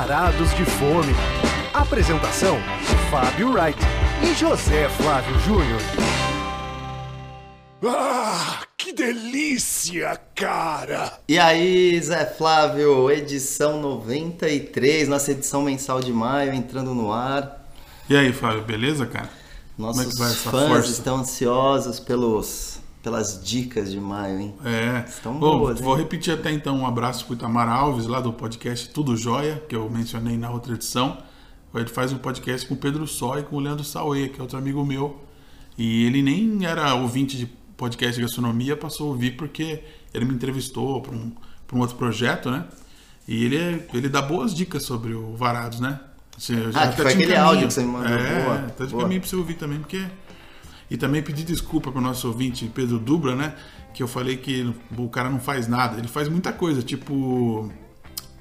Varados de Fome. Apresentação: Fábio Wright e José Flávio Júnior. Ah, que delícia, cara! E aí, Zé Flávio, edição 93, nossa edição mensal de maio entrando no ar. E aí, Flávio, beleza, cara? Nossos Como é que vai essa fãs força? estão ansiosos pelos, pelas dicas de maio, hein? É. Estão Bom, boas, vou hein? repetir até então um abraço pro Itamar Alves, lá do podcast Tudo Jóia, que eu mencionei na outra edição. Ele faz um podcast com o Pedro Só e com o Leandro Sauê, que é outro amigo meu. E ele nem era ouvinte de podcast de gastronomia, passou a ouvir porque ele me entrevistou para um, pra um outro projeto, né? E ele, é- ele dá boas dicas sobre o Varados, né? Assim, Ah, que foi aquele encaminho. áudio que você me mandou. É, Boa, tá de boa. caminho pra você ouvir também, porque e também pedir desculpa pro nosso ouvinte Pedro Dubra, né? Que eu falei que o cara não faz nada. Ele faz muita coisa, tipo.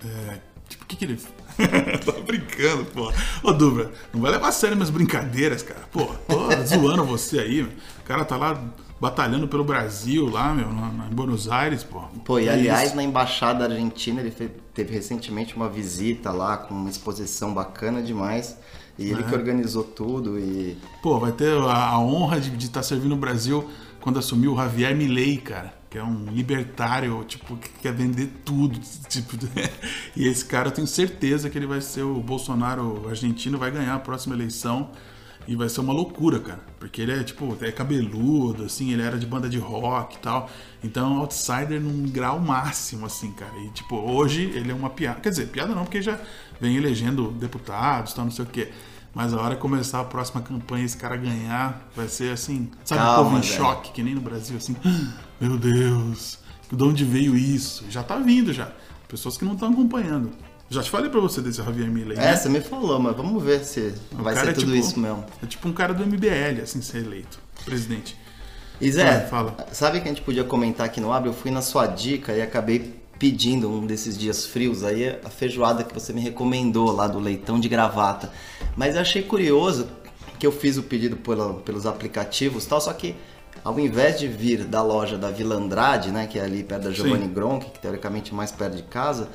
É, tipo, o que que ele. tô brincando, pô. Ô, Dubra, não vai levar a sério minhas brincadeiras, cara. Pô, tô zoando você aí, meu. O cara tá lá batalhando pelo Brasil, lá, meu, em Buenos Aires, pô. Pô, e É aliás, isso. na Embaixada Argentina, ele teve recentemente uma visita lá com uma exposição bacana demais. E É. ele que organizou tudo e. Pô, vai ter a, a honra de estar servindo o Brasil quando assumiu o Javier Milei, cara. Que é um libertário, tipo, que quer vender tudo. Tipo, e esse cara eu tenho certeza que ele vai ser o Bolsonaro argentino, vai ganhar a próxima eleição. E vai ser uma loucura, cara. Porque ele é, tipo, é cabeludo, assim, ele era de banda de rock e tal. Então, é um outsider num grau máximo, assim, cara. E, tipo, hoje ele é uma piada. Quer dizer, piada não, porque já vem elegendo deputados, tal, não sei o quê. Mas a hora que começar a próxima campanha, esse cara ganhar, vai ser assim, sabe, Calma, o povo em velho. choque, que nem no Brasil, assim, "Ah, meu Deus, de onde veio isso? Já tá vindo já. Pessoas que não estão acompanhando. Já te falei pra você desse Javier Milei, É, né? você me falou, mas vamos ver se O vai ser é tudo tipo- isso mesmo. É tipo um cara do MBL, assim, ser eleito presidente. E Zé, Vai, fala. sabe que a gente podia comentar aqui no Abre? Eu fui na sua dica e acabei pedindo um desses dias frios aí a feijoada que você me recomendou lá do leitão de gravata. Mas eu achei curioso que eu fiz o pedido pela- pelos aplicativos e tal, só que ao invés de vir da loja da Vila Andrade, né, que é ali perto da Giovanni Sim. Gronk, que teoricamente é mais perto de casa,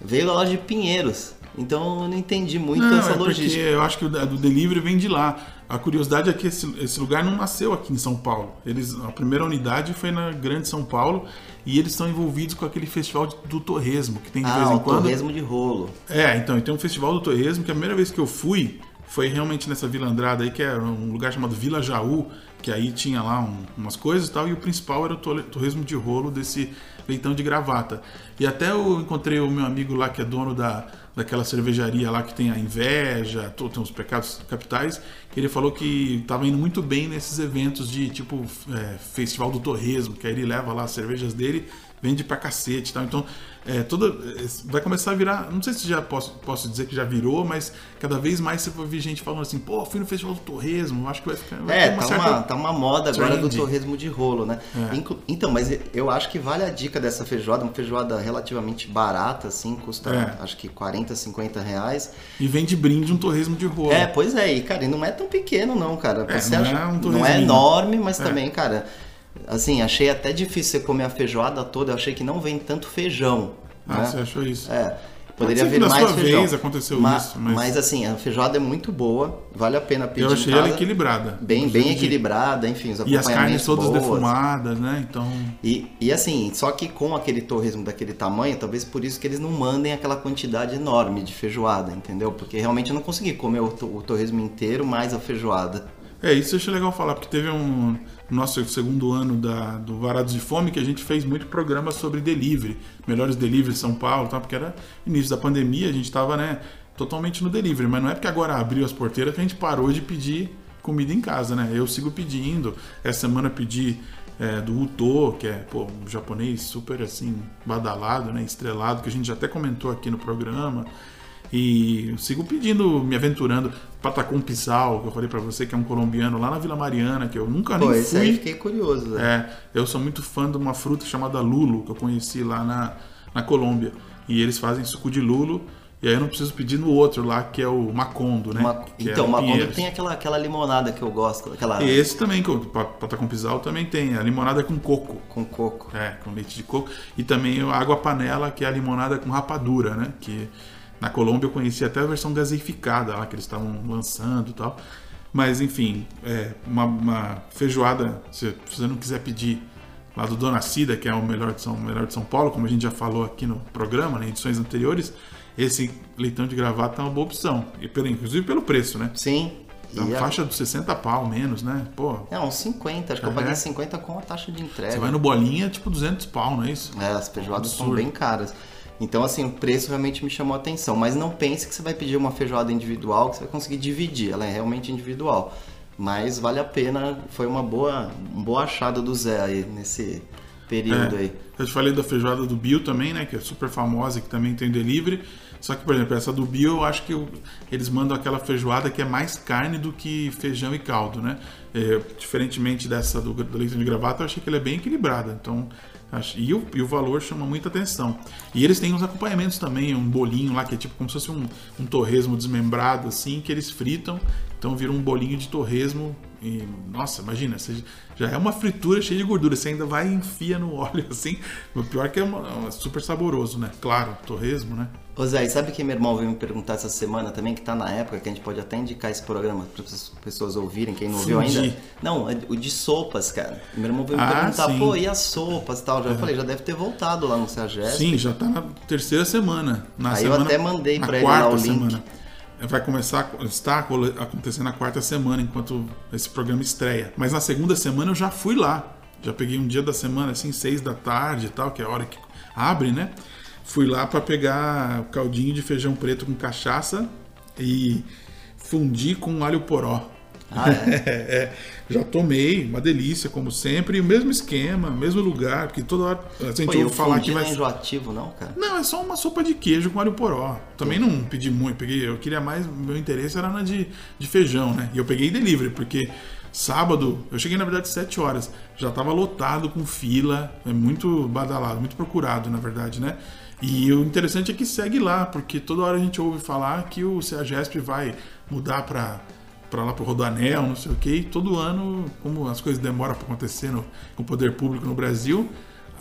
veio da loja de Pinheiros. Então eu não entendi muito Não, essa é porque logística. eu acho que o do delivery vem de lá. A curiosidade é que esse, esse lugar não nasceu aqui em São Paulo. Eles, a primeira unidade foi na Grande São Paulo e eles estão envolvidos com aquele festival de- do torresmo que tem de Ah, vez em o quando. torresmo de rolo. É, então, e tem um festival do torresmo que a primeira vez que eu fui foi realmente nessa Vila Andrada aí, que é um lugar chamado Vila Jaú, que aí tinha lá um- umas coisas e tal, e o principal era o torresmo de rolo desse leitão de gravata. E até eu encontrei o meu amigo lá, que é dono da, daquela cervejaria lá que tem a inveja, tem os pecados capitais, que ele falou que estava indo muito bem nesses eventos de tipo é, festival do torresmo, que aí ele leva lá as cervejas dele, vende pra cacete e tal. Então, é, toda, é, vai começar a virar. Não sei se já posso, posso dizer que já virou, mas cada vez mais você vai ver gente falando assim, pô, fui no festival do torresmo, acho que vai ficar. vai É, ter tá, certa- uma, tá uma moda agora do torresmo de rolo, né? É. Inclu- Então, mas eu acho que vale a dica dessa feijoada, uma feijoada relativamente barata, assim, custa É. acho que 40, 50 reais. E vem de brinde um torresmo de rolo. É, pois é, e cara, e não é tão pequeno não, cara. É, Você não acha- é um não é enorme, mas É. também, cara, assim, achei até difícil você comer a feijoada toda, eu achei que não vem tanto feijão. Ah, né? você achou isso? É. Poderia vir mais sua feijão. vez aconteceu Ma- isso, mas- assim, a feijoada é muito boa, vale a pena pedir Eu achei ela equilibrada. Bem, bem de- equilibrada, enfim, os E as carnes todas boas. defumadas, né? Então. E, e assim, só que com aquele torresmo daquele tamanho, talvez por isso que eles não mandem aquela quantidade enorme de feijoada, entendeu? Porque realmente eu não consegui comer o, to- o torresmo inteiro mais a feijoada. É, isso eu achei legal falar, porque teve um. No nosso segundo ano da, do Varados de Fome, que a gente fez muito programa sobre delivery, melhores delivery de São Paulo, tá? porque era início da pandemia, a gente tava, né, totalmente no delivery, mas não é porque agora abriu as porteiras que a gente parou de pedir comida em casa, né? Eu sigo pedindo, essa semana pedi é, do Uto, que é pô, um japonês super assim, badalado, né, estrelado, que a gente já até comentou aqui no programa. E sigo pedindo, me aventurando. Patacum Pissal, que eu falei pra você, que é um colombiano lá na Vila Mariana, que eu nunca Pô, nem esse aí fui. fiquei curioso, né? É, eu sou muito fã de uma fruta chamada lulo, que eu conheci lá na, na Colômbia. E eles fazem suco de lulo, e aí eu não preciso pedir no outro lá, que é o macondo, né? Que é então, em uma quando Pinheiros. tem aquela, aquela limonada que eu gosto, aquela E esse também, que o pisal também tem, a limonada com coco. com coco. É, com leite de coco. E também a água panela, que é a limonada com rapadura, né? Que Na Colômbia eu conheci até a versão gaseificada lá que eles estavam lançando e tal. Mas enfim, é, uma, uma feijoada, se você não quiser pedir lá do Dona Cida, que é o melhor de São, melhor de São Paulo, como a gente já falou aqui no programa, né, em edições anteriores, esse leitão de gravata é uma boa opção. E pelo, inclusive pelo preço, né? Sim. Da E a- faixa dos 60 pau menos, né? Pô, É, uns 50, acho que eu É. paguei 50 com a taxa de entrega. você vai no bolinha, tipo 200 pau, não é isso? É, as feijoadas são bem caras. Então, assim, o preço realmente me chamou a atenção. Mas não pense que você vai pedir uma feijoada individual, que você vai conseguir dividir. Ela é realmente individual. Mas vale a pena, foi uma boa, um boa achada do Zé aí, nesse período É. aí. Eu te falei da feijoada do Bill também, né? Que é super famosa, que também tem delivery. Só que, por exemplo, essa do Bill, eu acho que eu- eles mandam aquela feijoada que é mais carne do que feijão e caldo, né? É, diferentemente dessa do, do leite de gravata, eu achei que ela é bem equilibrada. Então, e, o, e o valor chama muita atenção. E eles têm uns acompanhamentos também, um bolinho lá que é tipo como se fosse um, um torresmo desmembrado, assim, que eles fritam. Então vira um bolinho de torresmo. E, nossa, imagina, você já é uma fritura cheia de gordura. Você ainda vai e enfia no óleo assim. O pior é que é, uma- é super saboroso, né? Claro, torresmo, né? Ô Zé, e sabe que meu irmão veio me perguntar essa semana também, que tá na época, que a gente pode até indicar esse programa para as pessoas ouvirem, quem não ouviu ainda? Não, é o de sopas, cara. Meu irmão veio me Ah, perguntar, sim. pô, e as sopas e tal? Já eu falei, já deve ter voltado lá no CEAGESP. Sim, já tá na terceira semana. Na Aí eu semana, até mandei na pra ele lá o link. semana. Vai começar, está acontecendo na quarta semana, enquanto esse programa estreia. Mas na segunda semana eu já fui lá. Já peguei um dia da semana, assim, seis da tarde e tal, que é a hora que abre, né? Fui lá para pegar o caldinho de feijão preto com cachaça e fundir com alho poró. Ah, é? É, já tomei, uma delícia, como sempre, e o mesmo esquema, mesmo lugar, porque toda hora a gente Pô, ouve falar que fundi não vai é enjoativo, não, cara? não, é só uma sopa de queijo com alho poró. Também não pedi muito, peguei, eu queria mais, meu interesse era na de, de feijão, né? E eu peguei delivery, porque sábado, eu cheguei na verdade 7 horas, já tava lotado com fila, é muito badalado, muito procurado, na verdade, né? E o interessante é que segue lá, porque toda hora a gente ouve falar que o CEAGESP vai mudar para para lá pro Rodanel, não sei o que, e todo ano, como as coisas demoram para acontecer no, com o poder público no Brasil,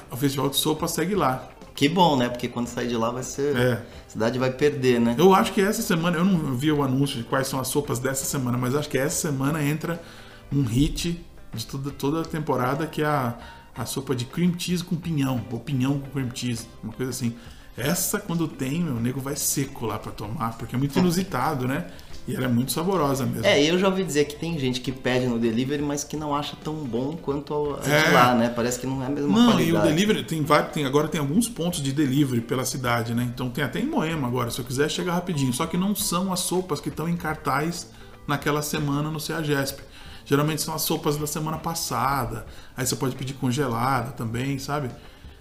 o Festival de Sopa segue lá. Que bom, né? Porque quando sair de lá vai ser. É. A cidade vai perder, né? Eu acho que essa semana, eu não vi o anúncio de quais são as sopas dessa semana, mas acho que essa semana entra um hit de toda, toda a temporada, que é a, a sopa de cream cheese com pinhão, ou pinhão com cream cheese, uma coisa assim. Essa, quando tem, meu nego vai seco lá pra tomar, porque é muito inusitado, né? E ela é muito saborosa mesmo. É, eu já ouvi dizer que tem gente que pede no delivery, mas que não acha tão bom quanto a de É. lá, né? Parece que não é a mesma Não, qualidade. e o delivery tem vários, tem agora tem alguns pontos de delivery pela cidade, né? Então tem até em Moema agora, se eu quiser chega rapidinho. Só que não são as sopas que estão em cartaz naquela semana no CEAGESP. Geralmente são as sopas da semana passada. Aí você pode pedir congelada também, sabe?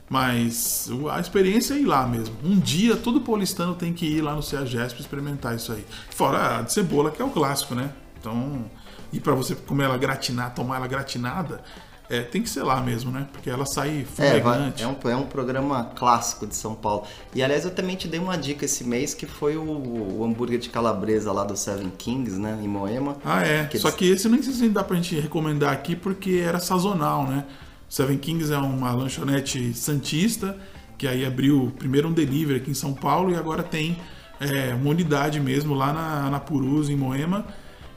Mas a experiência é ir lá mesmo. Um dia todo paulistano tem que ir lá no CEAGESP experimentar isso aí. Fora a de cebola, que é o clássico, né? Então, e para você comer ela gratinada, tomar ela gratinada, é, tem que ser lá mesmo, né? Porque ela sai É, fumegante. é, um, é um programa clássico de São Paulo. E aliás, eu também te dei uma dica esse mês que foi o, o hambúrguer de calabresa lá do Seven Kings, né? Em Moema. Ah, é. Que Só eles- que esse nem sei se dá pra gente recomendar aqui porque era sazonal, né? Seven Kings é uma lanchonete santista que aí abriu primeiro um delivery aqui em São Paulo e agora tem é, uma unidade mesmo lá na, na Purus, em Moema.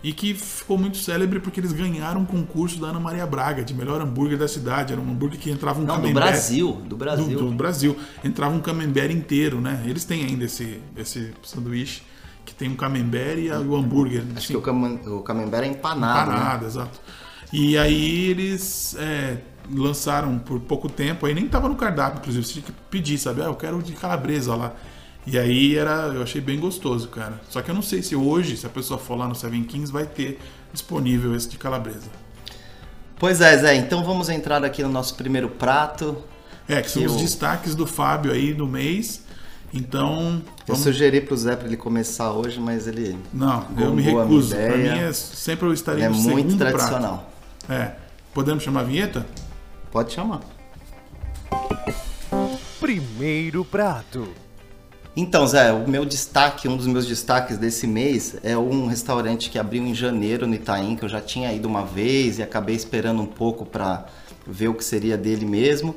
E que ficou muito célebre porque eles ganharam um concurso da Ana Maria Braga de melhor hambúrguer da cidade. Era um hambúrguer que entrava um Não, do camembert. Brasil. Do Brasil. do, do Brasil. Entrava um camembert inteiro, né? Eles têm ainda esse, esse sanduíche que tem um camembert e, o hambúrguer. Acho assim, que o, cam o camembert é empanado, né? Empanado, exato. E aí eles é, lançaram por pouco tempo, aí nem tava no cardápio, inclusive, você tinha que pedir, sabe? Ah, eu quero de calabresa lá. E aí era, eu achei bem gostoso, cara. Só que eu não sei se hoje, se a pessoa for lá no Seven Kings, vai ter disponível esse de calabresa. Pois é, Zé. Então vamos entrar aqui no nosso primeiro prato. É, que são Que os eu- destaques do Fábio aí no mês. Então, Eu vamos... sugeri pro Zé pra ele começar hoje, mas ele não, eu me recuso. Pra ideia. mim é sempre eu estaria é no muito segundo tradicional. prato. É. Podemos chamar a vinheta? Pode chamar. Primeiro prato. Então, Zé, o meu destaque, um dos meus destaques desse mês é um restaurante que abriu em janeiro no Itaim, que eu já tinha ido uma vez e acabei esperando um pouco para ver o que seria dele mesmo.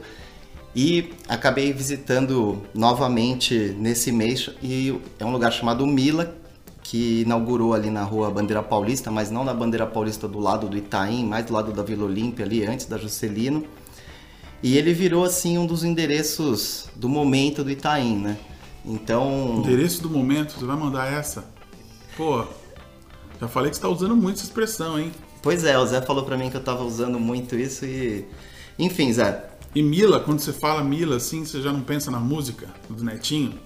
E acabei visitando novamente nesse mês e é um lugar chamado Mila, que inaugurou ali na rua Bandeira Paulista, mas não na Bandeira Paulista do lado do Itaim, mais do lado da Vila Olímpia ali, antes da Juscelino. E ele virou assim um dos endereços do momento do Itaim, né? Então. Endereço do momento, você vai mandar essa? Pô, já falei que você tá usando muito essa expressão, hein? Pois é, o Zé falou pra mim que eu tava usando muito isso e. Enfim, Zé. E Mila, quando você fala Mila assim, você já não pensa na música do Netinho?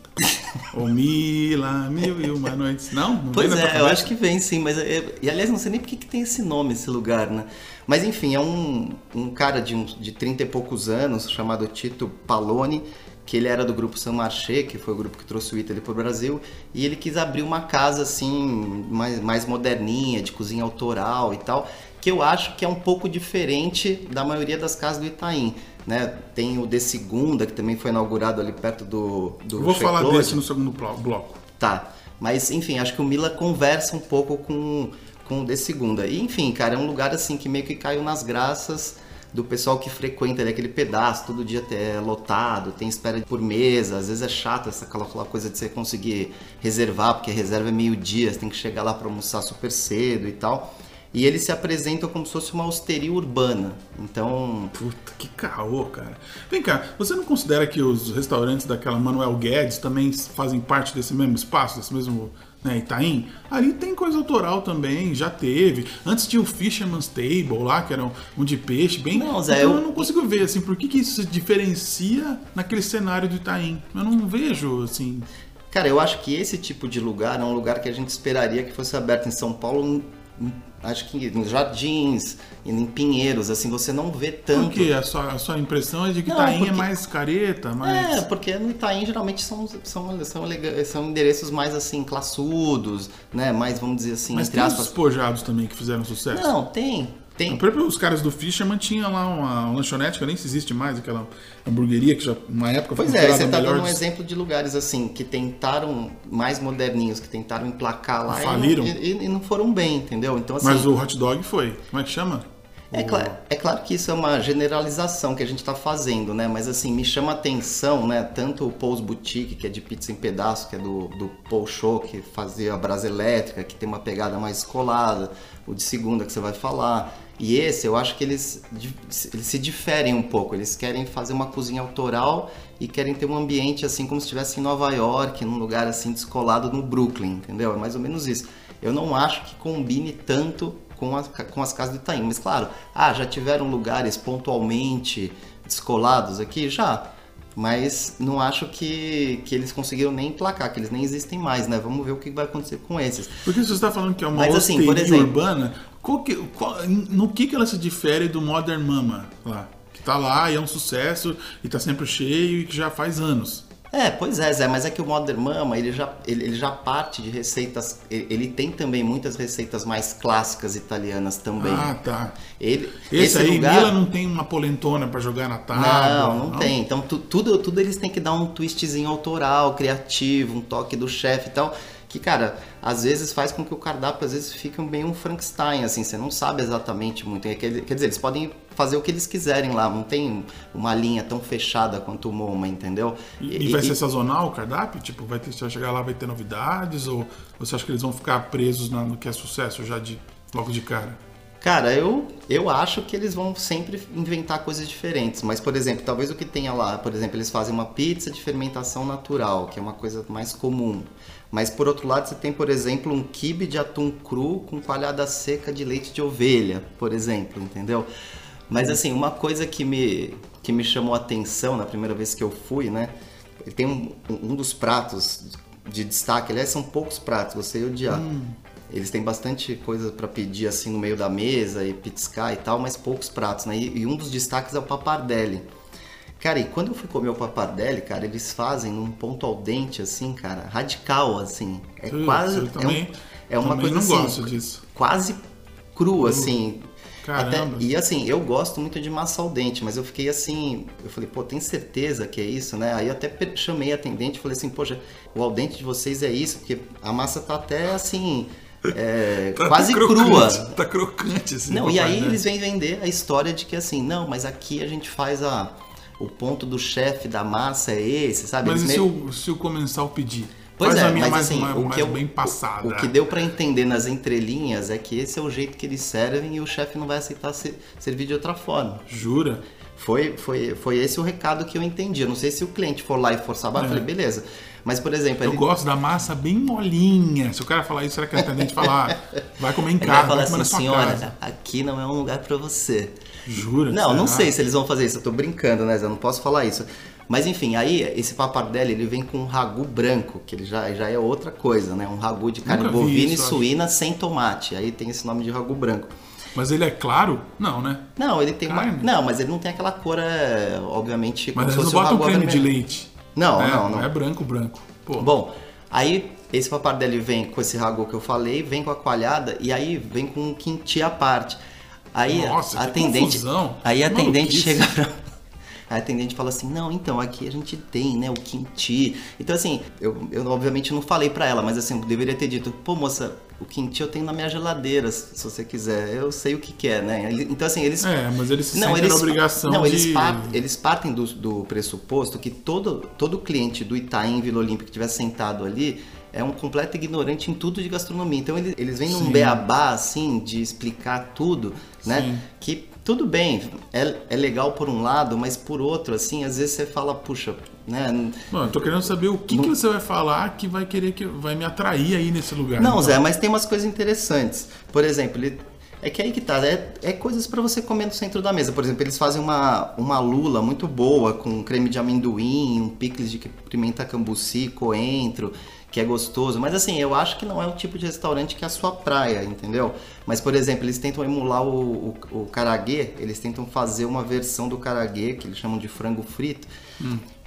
Ou Mila, mil e uma noites. Não? não pois é, eu acho que vem sim, mas. e aliás, não sei nem por que tem esse nome, esse lugar, né? Mas enfim, é um, um cara de, uns, de 30 e poucos anos, chamado Tito Palone, que ele era do grupo San Marché, que foi o grupo que trouxe o Italy para o Brasil, e ele quis abrir uma casa assim, mais, mais moderninha, de cozinha autoral e tal, que eu acho que é um pouco diferente da maioria das casas do Itaim. Né? Tem o De Segunda, que também foi inaugurado ali perto do. do Vou falar desse no segundo bloco. Tá. Mas, enfim, acho que o Mila conversa um pouco com, com o De Segunda. E, enfim, cara, é um lugar assim que meio que caiu nas graças do pessoal que frequenta ali aquele pedaço, todo dia é lotado, tem espera por mesa, às vezes é chato essa aquela coisa de você conseguir reservar, porque a reserva é meio-dia, você tem que chegar lá para almoçar super cedo e tal. E eles se apresentam como se fosse uma hosteria urbana. Então. Puta, que caô, cara. Vem cá, você não considera que os restaurantes daquela Manuel Guedes também fazem parte desse mesmo espaço, desse mesmo né, Itaim, ali tem coisa autoral também, já teve. Antes tinha o Fisherman's Table lá, que era um, um de peixe, bem. Não, Zé, então eu... eu não consigo ver, assim, por que, que isso se diferencia naquele cenário do Itaim? Eu não vejo, assim. Cara, eu acho que esse tipo de lugar é um lugar que a gente esperaria que fosse aberto em São Paulo acho que nos jardins, em Pinheiros, assim, você não vê tanto. Por quê? A sua, a sua impressão é de que não, Itaim é porque... é mais careta, mais... É, porque no Itaim geralmente são, são, são, são endereços mais, assim, classudos, né? Mais, vamos dizer assim, Mas entre tem aspas... os despojados também que fizeram sucesso? Não, tem, tem. Os caras do Fisherman tinham lá uma, uma lanchonete que nem se existe mais, aquela hamburgueria que já uma época foi Pois é, você está dando um exemplo de lugares assim que tentaram mais moderninhos, que tentaram emplacar lá Faliram. E, e, e, não foram bem, entendeu? Então assim, Mas o hot dog foi. Como é que chama? É, claro, é claro que isso é uma generalização que a gente está fazendo, né? Mas assim, me chama a atenção, né? Tanto o Paul's Boutique, que é de pizza em pedaço, que é do, do Paul Show, que fazia a brasa elétrica, que tem uma pegada mais escolada, o de segunda que você vai falar. E esse, eu acho que eles, eles se diferem um pouco. Eles querem fazer uma cozinha autoral e querem ter um ambiente assim como se estivesse em Nova York, num lugar assim descolado no Brooklyn, entendeu? É mais ou menos isso. Eu não acho que combine tanto com as, com as casas do Itaim. Mas claro, ah, já tiveram lugares pontualmente descolados aqui? Já mas não acho que, que eles conseguiram nem emplacar, que eles nem existem mais, né? Vamos ver o que vai acontecer com esses. Porque você está falando que é uma mas, assim, exemplo, urbana, que, qual, no que, que ela se difere do Modern Mama lá? Que tá lá e é um sucesso e tá sempre cheio e que já faz anos. É, pois é, Zé, mas é que o Modern Mama, ele já, ele, ele já parte de receitas, ele, ele, tem também muitas receitas mais clássicas italianas também. Ah, tá. Ele, esse, esse aí, lugar... Mila não tem uma polentona para jogar na tábua? Não, não, não, tem. Então tu, tudo, tudo eles têm que dar um twistzinho autoral, criativo, um toque do chefe e tal que, cara, às vezes faz com que o cardápio às vezes fique bem um Frankenstein, assim, você não sabe exatamente muito. Quer dizer, eles podem fazer o que eles quiserem lá, não tem uma linha tão fechada quanto o MoMA, entendeu? E, e vai e, ser sazonal o cardápio? Tipo, vai ter, você vai chegar lá, vai ter novidades? Ou você acha que eles vão ficar presos no que é sucesso já de logo de cara? Cara, eu, eu acho que eles vão sempre inventar coisas diferentes. Mas, por exemplo, talvez o que tenha lá, por exemplo, eles fazem uma pizza de fermentação natural, que é uma coisa mais comum. Mas por outro lado, você tem, por exemplo, um quibe de atum cru com coalhada seca de leite de ovelha, por exemplo, entendeu? Mas assim, uma coisa que me, que me chamou a atenção na primeira vez que eu fui, né? Ele tem um, um dos pratos de destaque, aliás, são poucos pratos, você ia odiar. Hum. Eles têm bastante coisa para pedir assim no meio da mesa e pitiscar e tal, mas poucos pratos, né? E, e um dos destaques é o papardelli. Cara, e quando eu fui comer o papardelli, cara, eles fazem num ponto ao dente, assim, cara, radical, assim. É eu, quase. Eu também, é, um, é uma coisa não assim, gosto disso. Quase cru, assim. Até, e assim, eu gosto muito de massa ao dente, mas eu fiquei assim, eu falei, pô, tem certeza que é isso, né? Aí eu até chamei a atendente e falei assim, poxa, o al dente de vocês é isso, porque a massa tá até assim, é, tá quase crocante, crua. Tá crocante assim. Não, e aí né? eles vêm vender a história de que assim, não, mas aqui a gente faz a o ponto do chefe da massa é esse, sabe? Mas Eles e se meio- o, se o comensal pedir? Pois Faz é, mas mais, assim, uma- o mais que eu- bem passada. O que deu pra entender nas entrelinhas é que esse é o jeito que eles servem e o chefe não vai aceitar ser- servir de outra forma. Jura? Foi, foi, foi esse o recado que eu entendi. Eu não sei se o cliente for lá e forçar a barra, eu falei, beleza. Mas, por exemplo, É. Eu ele, gosto da massa bem molinha. Se o cara falar isso, será que a atendente falar? Vai comer em ele vai casa, falar vai assim, senhora, casa. aqui não é um lugar pra você. Jura? Não, não sei se eles vão fazer isso, eu tô brincando, né? Zé? Eu não posso falar isso. Mas enfim, aí esse papardelli ele vem com um ragu branco, que ele já, já é outra coisa, né? Um ragu de carne Nunca bovina isso, e suína sem tomate. Aí tem esse nome de ragu branco. Mas ele é claro? Não, né? Não, ele tem uma. Carne? Não, mas ele não tem aquela cor, é, obviamente, como Mas se não fosse o botam ragu creme de leite. Não, né? não, não. É branco, branco. Pô, Bom, aí esse papardelli vem com esse ragu que eu falei, vem com a coalhada e aí vem com um quinti à parte. Aí Nossa, a atendente, aí a atendente chega pra a atendente fala assim: "Não, então aqui a gente tem, né, o quinti". Então assim, eu, eu obviamente não falei pra ela, mas assim, eu deveria ter dito: "Pô, moça, o quinti eu tenho na minha geladeira, se você quiser. Eu sei o que que é, né?". Então assim, eles É, mas eles se sentem na obrigação não, de... eles, par- eles partem do, do pressuposto que todo, todo cliente do Itaim Vila Olímpica que estiver sentado ali é um completo ignorante em tudo de gastronomia. Então eles, eles vêm num beabá, assim, de explicar tudo, né? Sim. Que tudo bem, é, é legal por um lado, mas por outro, assim, às vezes você fala, puxa, né? Mano, eu tô querendo saber o que, que você vai falar que vai querer que vai me atrair aí nesse lugar. Não, Então, Zé, mas tem umas coisas interessantes. Por exemplo, ele- é que aí que tá, é, é coisas pra você comer no centro da mesa. Por exemplo, eles fazem uma, uma lula muito boa com creme de amendoim, um picles de pimenta cambuci, coentro, que é gostoso. Mas assim, eu acho que não é o tipo de restaurante que é a sua praia, entendeu? Mas, por exemplo, eles tentam emular o, o, o karaguê, eles tentam fazer uma versão do karaguê, que eles chamam de frango frito,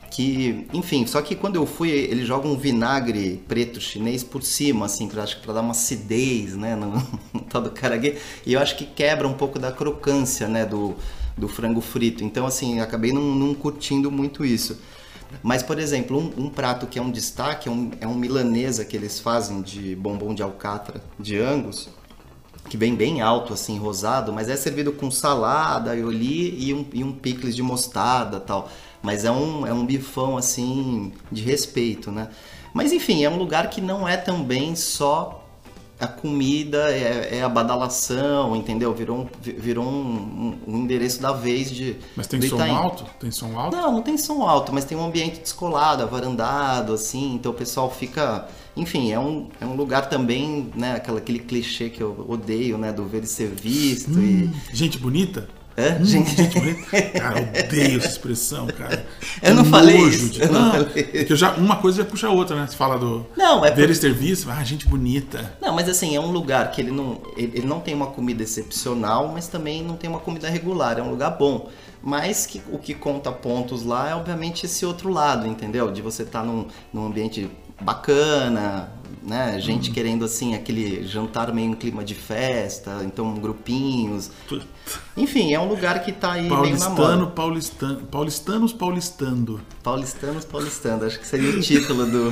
que, enfim, só que quando eu fui, eles jogam um vinagre preto chinês por cima, assim, pra, acho que pra dar uma acidez, né, no, no tal do karaguê, e eu acho que quebra um pouco da crocância, né, do, do frango frito. Então, assim, acabei não, não curtindo muito isso. Mas, por exemplo, um, um prato que é um destaque é um, é um milanesa que eles fazem de bombom de alcatra de Angus, que vem bem alto, assim, rosado, mas é servido com salada, aioli e um, e um picles de mostarda tal. Mas é um, é um bifão, assim, de respeito, né? Mas enfim, é um lugar que não é também só a comida, é, é a badalação, entendeu? Virou, um, virou um, um- um endereço da vez de. Mas tem som Itaim. alto? Tem som alto? Não, não tem som alto, mas tem um ambiente descolado, avarandado, assim, então o pessoal fica. Enfim, é um, é um lugar também, né? Aquela, aquele clichê que eu odeio, né? Do ver e ser visto Hum, gente bonita? É? Gente- gente bonita? Cara, eu odeio essa expressão, cara. Eu não Que falei isso, de- eu não Não, falei é que eu já, uma coisa já puxa a outra, né? Você fala do Não, é por- e serviço, ah, gente bonita. Não, mas assim, é um lugar que ele não, ele, ele não tem uma comida excepcional, mas também não tem uma comida regular, é um lugar bom. Mas que, o que conta pontos lá é obviamente esse outro lado, entendeu? De você estar num, num ambiente bacana, né? Uhum. Gente querendo assim, aquele jantar meio em clima de festa, então grupinhos. Enfim, é um lugar que tá aí meio na moda. Paulistano, paulistano, paulistanos paulistando. Paulistanos paulistando, acho que seria o título do,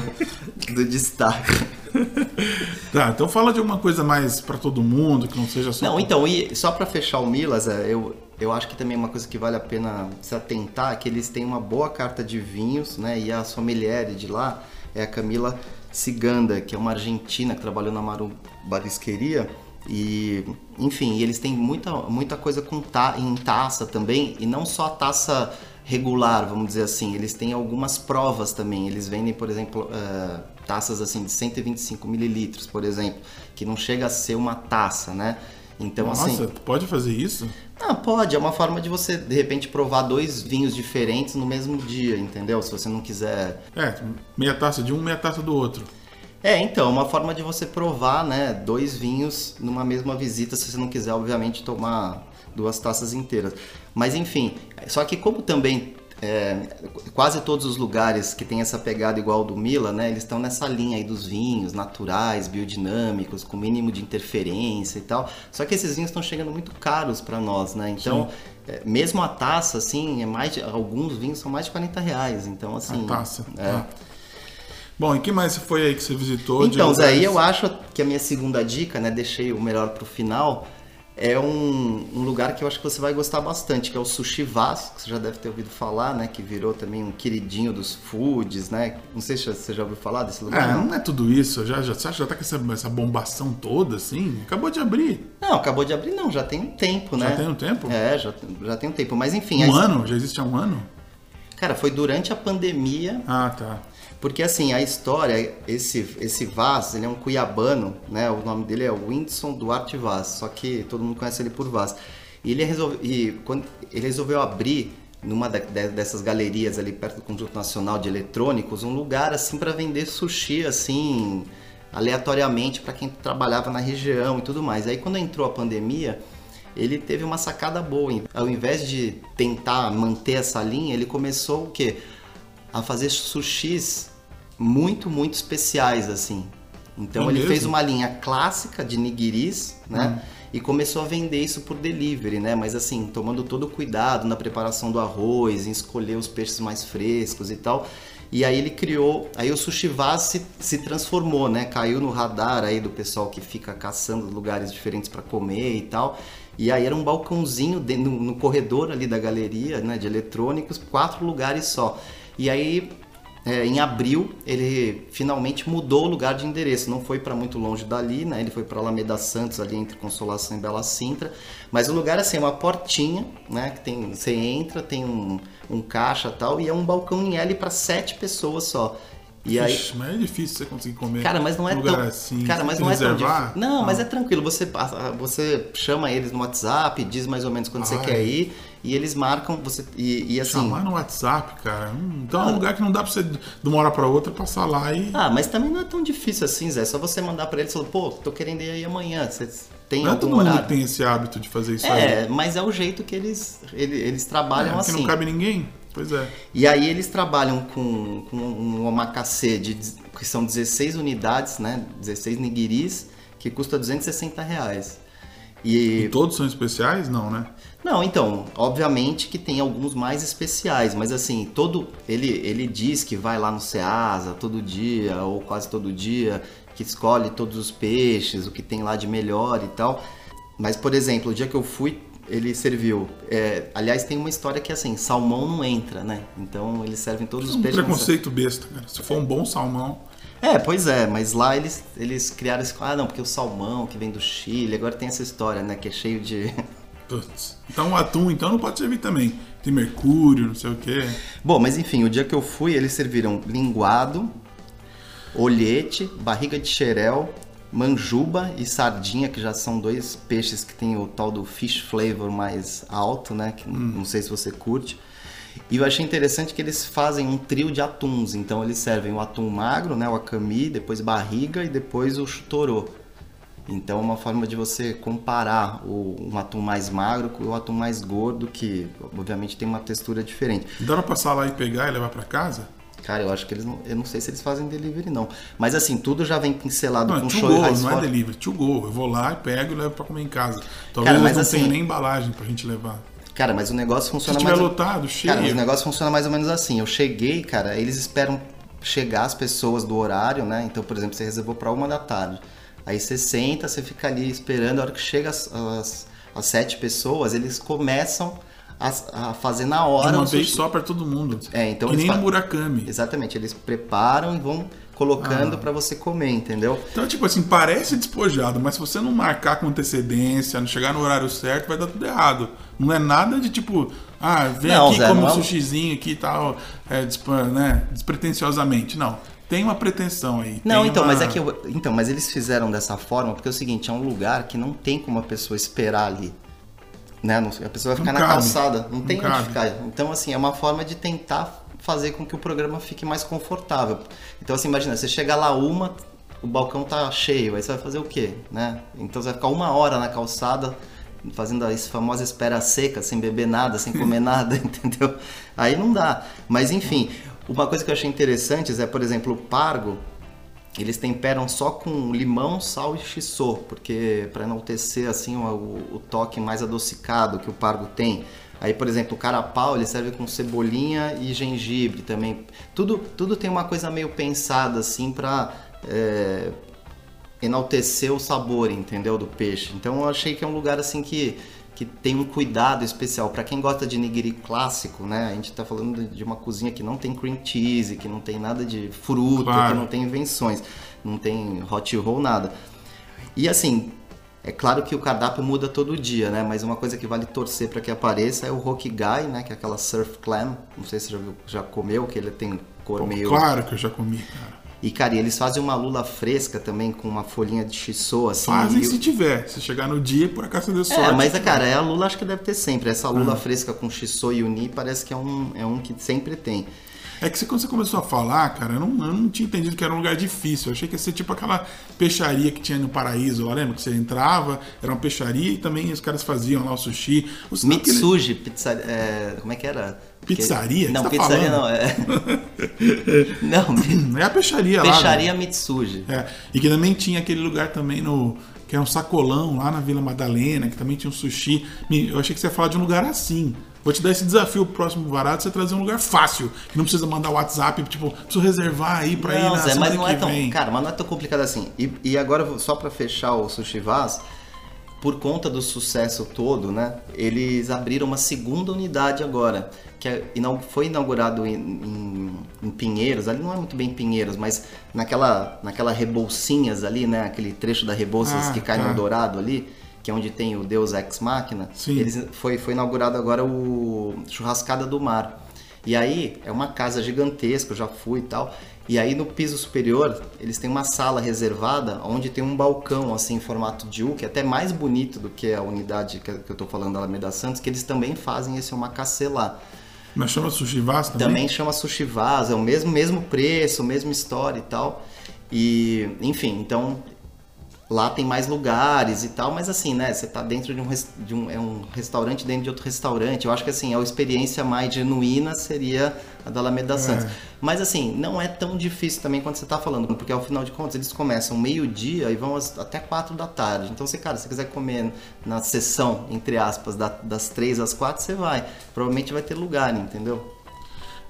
do destaque. Tá, então fala de alguma coisa mais pra todo mundo, que não seja só. Não, então, e só pra fechar o Milas, é, eu, eu acho que também é uma coisa que vale a pena se atentar, é que eles têm uma boa carta de vinhos, né? E a sommelier de lá é a Camila Ciganda, que é uma argentina que trabalhou na Maru Barisqueria. E, enfim, eles têm muita, muita coisa com ta em taça também, e não só a taça regular, vamos dizer assim, eles têm algumas provas também. Eles vendem, por exemplo, eh, taças assim de 125 mililitros, por exemplo, que não chega a ser uma taça, né? Então, Nossa, assim. pode fazer isso? Ah, pode, é uma forma de você, de repente, provar dois vinhos diferentes no mesmo dia, entendeu? Se você não quiser. É, meia taça de um, meia taça do outro. É, então, uma forma de você provar, né, dois vinhos numa mesma visita, se você não quiser, obviamente, tomar duas taças inteiras. Mas enfim, só que como também é, quase todos os lugares que tem essa pegada igual ao do Mila, né, eles estão nessa linha aí dos vinhos naturais, biodinâmicos, com mínimo de interferência e tal. Só que esses vinhos estão chegando muito caros para nós, né? Então, é, mesmo a taça, assim, é mais de, alguns vinhos são mais de 40 reais. Então, assim. A taça. É. tá. Bom, e que mais foi aí que você visitou? Então, Zé, lugares? aí eu acho que a minha segunda dica, né, deixei o melhor pro final, é um, um, lugar que eu acho que você vai gostar bastante, que é o Sushi Vaz, que você já deve ter ouvido falar, né? Que virou também um queridinho dos foods, né? Não sei se você já ouviu falar desse lugar. É, não, é tudo isso. Já, já, você acha que já tá com essa, essa bombação toda, assim? Acabou de abrir. Não, acabou de abrir não, já tem um tempo, né? Já tem um tempo? É, já, já tem um tempo. Mas enfim... Um ano? Já existe há um ano? Cara, foi durante a pandemia. Ah, tá. Porque assim, a história, esse, esse Vaz, ele é um cuiabano, né? O nome dele é Whindersson Duarte Vaz, só que todo mundo conhece ele por Vaz. E ele, resolve, e quando, ele resolveu abrir numa dessas galerias ali perto do Conjunto Nacional de Eletrônicos, um lugar assim para vender sushi assim aleatoriamente para quem trabalhava na região e tudo mais. Aí quando entrou a pandemia, ele teve uma sacada boa. Ao invés de tentar manter essa linha, ele começou o quê? A fazer sushis muito, muito especiais, assim. Então é ele mesmo? fez uma linha clássica de nigiris, né? Hum. E começou a vender isso por delivery, né? Mas assim, tomando todo o cuidado na preparação do arroz, em escolher os peixes mais frescos e tal. E aí ele criou, aí o Sushi Vaz se, se transformou, né? Caiu no radar aí do pessoal que fica caçando lugares diferentes para comer e tal. E aí era um balcãozinho de, no, no, corredor ali da galeria, né? De eletrônicos, quatro lugares só. E aí, é, em abril, ele finalmente mudou o lugar de endereço. Não foi para muito longe dali, né? Ele foi para Alameda Santos, ali entre Consolação e Bela Sintra. Mas o lugar assim, é uma portinha, né? Que tem, você entra, tem um, um caixa tal, e é um balcão em L para sete pessoas só. E aí, Ixi, mas é difícil você conseguir comer. Cara, mas não é tão. Assim, cara, mas não reservar? é tão difícil. Não, mas é tranquilo. Você, você chama eles no WhatsApp, diz mais ou menos quando Ai. você quer ir e eles marcam você e, e assim. Chamar no WhatsApp, cara. Hum, então ah, é um lugar que não dá pra você de uma hora pra outra passar lá e. Ah, mas também não é tão difícil assim, Zé. É só você mandar pra eles e falar, pô, tô querendo ir aí amanhã. Você tem não é todo horário? mundo tem esse hábito de fazer isso é, aí. É, mas é o jeito que eles, eles, eles trabalham é, assim. Que não cabe ninguém. Pois é. E aí eles trabalham com, com um omakase de que são 16 unidades, né? 16 nigiris, que custa 260 reais. E... e todos são especiais? Não, né? Não, então, obviamente que tem alguns mais especiais, mas assim, todo ele ele diz que vai lá no Ceasa todo dia ou quase todo dia, que escolhe todos os peixes, o que tem lá de melhor e tal. Mas, por exemplo, o dia que eu fui, ele serviu. É, aliás, tem uma história que assim, salmão não entra, né? Então eles servem todos é um os peixes. preconceito besta, cara. Se for um bom salmão. É, pois é, mas lá eles, eles criaram esse. Ah, não, porque o salmão que vem do Chile, agora tem essa história, né? Que é cheio de. Putz. Então o atum então não pode servir também. Tem mercúrio, não sei o quê. Bom, mas enfim, o dia que eu fui, eles serviram linguado, olhete, barriga de xerel, manjuba e sardinha, que já são dois peixes que tem o tal do fish flavor mais alto, né? Que hum. não sei se você curte. E eu achei interessante que eles fazem um trio de atuns. Então eles servem o atum magro, né, o akami, depois barriga e depois o chutorô. Então é uma forma de você comparar o, um atum mais magro com o atum mais gordo, que obviamente tem uma textura diferente. Dá pra passar lá e pegar e levar para casa? Cara, eu acho que eles não. Eu não sei se eles fazem delivery, não. Mas assim, tudo já vem pincelado não, com show go, Não é delivery, to go. Eu vou lá e pego e levo pra comer em casa. Talvez Cara, mas não assim, tenha nem embalagem pra gente levar. Cara, mas o negócio funciona Se mais. lotado, cheio. Cara, o negócio funciona mais ou menos assim. Eu cheguei, cara, eles esperam chegar as pessoas do horário, né? Então, por exemplo, você reservou para uma da tarde. Aí você senta, você fica ali esperando. A hora que chega as, as, as sete pessoas, eles começam a, a, fazer na hora. De uma vez só para todo mundo. É, então que nem no Murakami. Exatamente, eles preparam e vão colocando ah. para você comer, entendeu? Então, tipo assim, parece despojado, mas se você não marcar com antecedência, não chegar no horário certo, vai dar tudo errado. Não é nada de tipo, ah, vem não, aqui, Zé, come um é sushizinho aqui e tal, é, né, despretensiosamente. Não. Tem uma pretensão aí. Não, então, uma... mas é que eu, então, mas eles fizeram dessa forma porque é o seguinte, é um lugar que não tem como a pessoa esperar ali. Né? A pessoa vai ficar não na cabe. calçada, não, não tem cabe. onde ficar. Então, assim, é uma forma de tentar fazer com que o programa fique mais confortável. Então, assim, imagina, você chega lá uma, o balcão tá cheio, aí você vai fazer o quê, né? Então você vai ficar uma hora na calçada fazendo a famosa espera seca, sem beber nada, sem comer nada, entendeu? Aí não dá. Mas enfim, uma coisa que eu achei interessante é, por exemplo, o pargo, eles temperam só com limão, sal e shiso, porque para enaltecer assim o, o, toque mais adocicado que o pargo tem. Aí, por exemplo, o carapau ele serve com cebolinha e gengibre também. Tudo, tudo tem uma coisa meio pensada assim para é, enaltecer o sabor, entendeu, do peixe. Então eu achei que é um lugar assim que que tem um cuidado especial para quem gosta de nigiri clássico, né? A gente tá falando de uma cozinha que não tem cream cheese, que não tem nada de fruta, Claro. que não tem invenções, não tem hot roll nada. E assim, é claro que o cardápio muda todo dia, né? Mas uma coisa que vale torcer para que apareça é o hokigai, né? Que é aquela surf clam. Não sei se você já, viu, já comeu, que ele tem cor meio Claro que eu já comi, cara. E, cara, e eles fazem uma lula fresca também com uma folhinha de shiso, assim. Fazem e- se tiver. Se chegar no dia, por acaso deu sorte. É, mas, cara, é a lula acho que deve ter sempre. Essa lula Uhum. fresca com shiso e uni parece que é um, é um que sempre tem. É que você, quando você começou a falar, cara, eu não, eu não tinha entendido que era um lugar difícil. Eu achei que ia ser tipo aquela peixaria que tinha no Paraíso lá, lembra? Que você entrava, era uma peixaria e também os caras faziam lá o sushi. O sinal que Mitsuji, pizza, é, como é que era? Pizzaria? Não, tá pizzaria falando? não. É... não, É a peixaria lá. peixaria né? Mitsuji. É, e que também tinha aquele lugar também no. Que era um sacolão lá na Vila Madalena, que também tinha um sushi. Eu achei que você ia falar de um lugar assim. Vou te dar esse desafio pro próximo varado, você trazer um lugar fácil. Que não precisa mandar WhatsApp, tipo, preciso reservar aí pra ir Não, na Zé, mas não é tão. vem. Cara, mas não é tão complicado assim. E, e agora, só pra fechar o Sushi Vaz, por conta do sucesso todo, né? Eles abriram uma segunda unidade agora. Que é- foi inaugurado em, em- em Pinheiros, ali não é muito bem Pinheiros, mas naquela, naquela Rebolsinhas ali, né? Aquele trecho da Rebouças Ah, que cai tá. no Dourado ali, que é onde tem o Deus Ex Machina. Sim. Eles, foi, foi inaugurado agora o Churrascada do Mar. E aí é uma casa gigantesca, eu já fui e tal. E aí no piso superior eles têm uma sala reservada onde tem um balcão assim em formato de U, que é até mais bonito do que a unidade que eu tô falando da Alameda Santos, que eles também fazem esse omakase lá. Mas chama Sushi Vaz também? Também chama Sushi Vaz, é o mesmo, mesmo preço, mesma história e tal. E, enfim, então lá tem mais lugares e tal, mas assim, né, você tá dentro de um, de um, é um restaurante dentro de outro restaurante. Eu acho que assim, a experiência mais genuína seria a da Alameda Santos. Mas assim, não é tão difícil também quando você tá falando, porque ao final de contas eles começam meio-dia e vão até quatro da tarde. Então, se cara, se você quiser comer na sessão, entre aspas, da- das três às quatro, você vai. Provavelmente vai ter lugar, entendeu?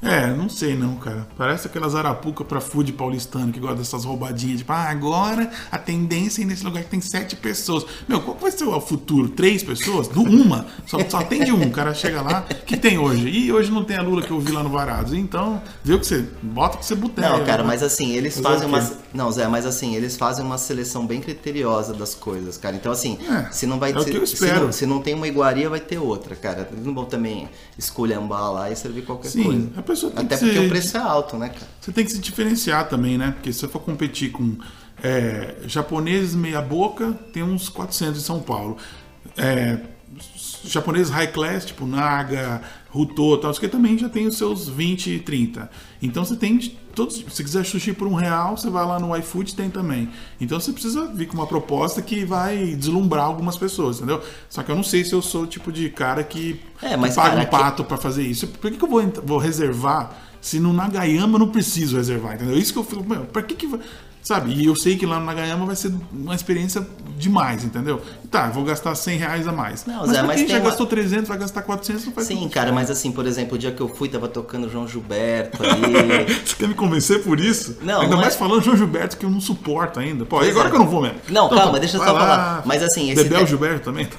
É, não sei não, cara. Parece aquelas arapuca pra food paulistano que gosta dessas roubadinhas. Tipo, ah, agora a tendência é ir nesse lugar que tem sete pessoas. Meu, qual vai ser o futuro? Três pessoas? Do uma? Só, só tem de um. O cara chega lá, o que tem hoje? E hoje não tem a Lula que eu vi lá no Varados. Então, vê o que você bota pra você botar. Não, cara, mas assim, eles Fazer fazem o uma. Não, Zé, mas assim, eles fazem uma seleção bem criteriosa das coisas, cara. Então, assim, É, se não vai é o ter. que se, não, se não tem uma iguaria, vai ter outra, cara. Eles não vão também esculhambar lá e servir qualquer Sim, coisa. a pessoa tem Até que porque o preço é alto, né, cara? Você tem que se diferenciar também, né? Porque se você for competir com é, japoneses meia boca, tem uns 400 em São Paulo. É, japoneses high class, tipo Naga, Ruto, tal, que também já tem os seus 20 e 30. Então você tem todos. Se quiser sushi por um real, você vai lá no iFood tem também. Então você precisa vir com uma proposta que vai deslumbrar algumas pessoas, entendeu? Só que eu não sei se eu sou o tipo de cara que, É, mas, que paga cara, um pato pra fazer isso. Por que, que eu vou, vou reservar se no Nagayama eu não preciso reservar, entendeu? Isso que eu fico, meu, pra que que Sabe? E eu sei que lá no Nagayama vai ser uma experiência demais, entendeu? Tá, vou gastar 100 reais a mais. Não, mas Zé, mas quem já uma- gastou 300, vai gastar 400, não faz Sim, sentido. cara, mas assim, por exemplo, o dia que eu fui, tava tocando João Gilberto ali. Você quer me convencer por isso? Não, Ainda mais é- falando João Gilberto, que eu não suporto ainda. Pô, e Pois agora é. que eu não vou mesmo. Não, Então, calma, tá, deixa eu só lá. falar. Mas assim, esse Bebel te- Gilberto também?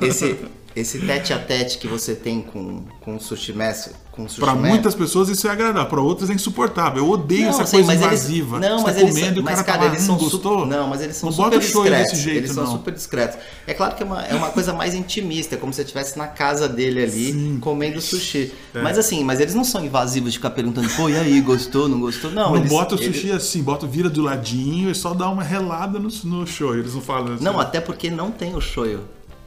esse, esse tete a tete que você tem com, com o sushi mestre, man- muitas pessoas isso é agradável, pra outras é insuportável. Eu odeio essa sim, coisa mas eles- invasiva. Não, Você mas tá eles, comendo e o cara, cara, tá lá, eles "Hum, são gostou? não, mas eles são Não super discretos. desse jeito, eles são não. super discretos. É claro que é uma, é uma coisa mais intimista, é como se você estivesse na casa dele ali comendo sushi. É. Mas assim, mas eles não são invasivos de ficar perguntando, pô, e aí, gostou, não gostou? Não, Não eles, bota o eles- sushi assim, bota vira do ladinho e só dá uma relada no, no show. Eles não falam assim. Não, até porque não tem o shoyu.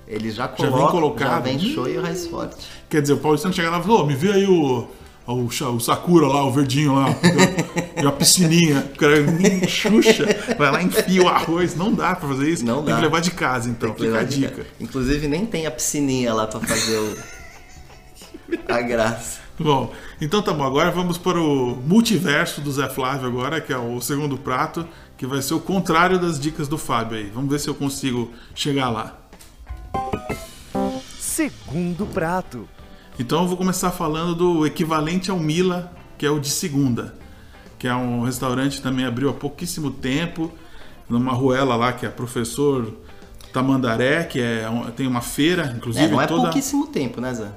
Eles já vem colocam, já colocado? vem Hum. shoyu e raiz forte. Quer dizer, o paulistano chega lá e fala, me vê aí o, o, o Sakura lá, o verdinho lá, e a piscininha. O cara hum, xuxa, vai lá e enfia o arroz. Não dá pra fazer isso. Não Tem dá. que levar de casa, então. Fica a dica. Inclusive nem tem a piscininha lá pra fazer o... a graça. Bom, então tá bom. Agora vamos para o multiverso do Zé Flávio agora, que é o segundo prato, que vai ser o contrário das dicas do Fábio aí. Vamos ver se eu consigo chegar lá. Segundo prato. Então eu vou começar falando do equivalente ao Mila, que é o de segunda, que é um restaurante que também abriu há pouquíssimo tempo. numa ruela lá que é professor Tamandaré, que é, um- tem uma feira, inclusive É, não é toda. pouquíssimo tempo, né, Zé?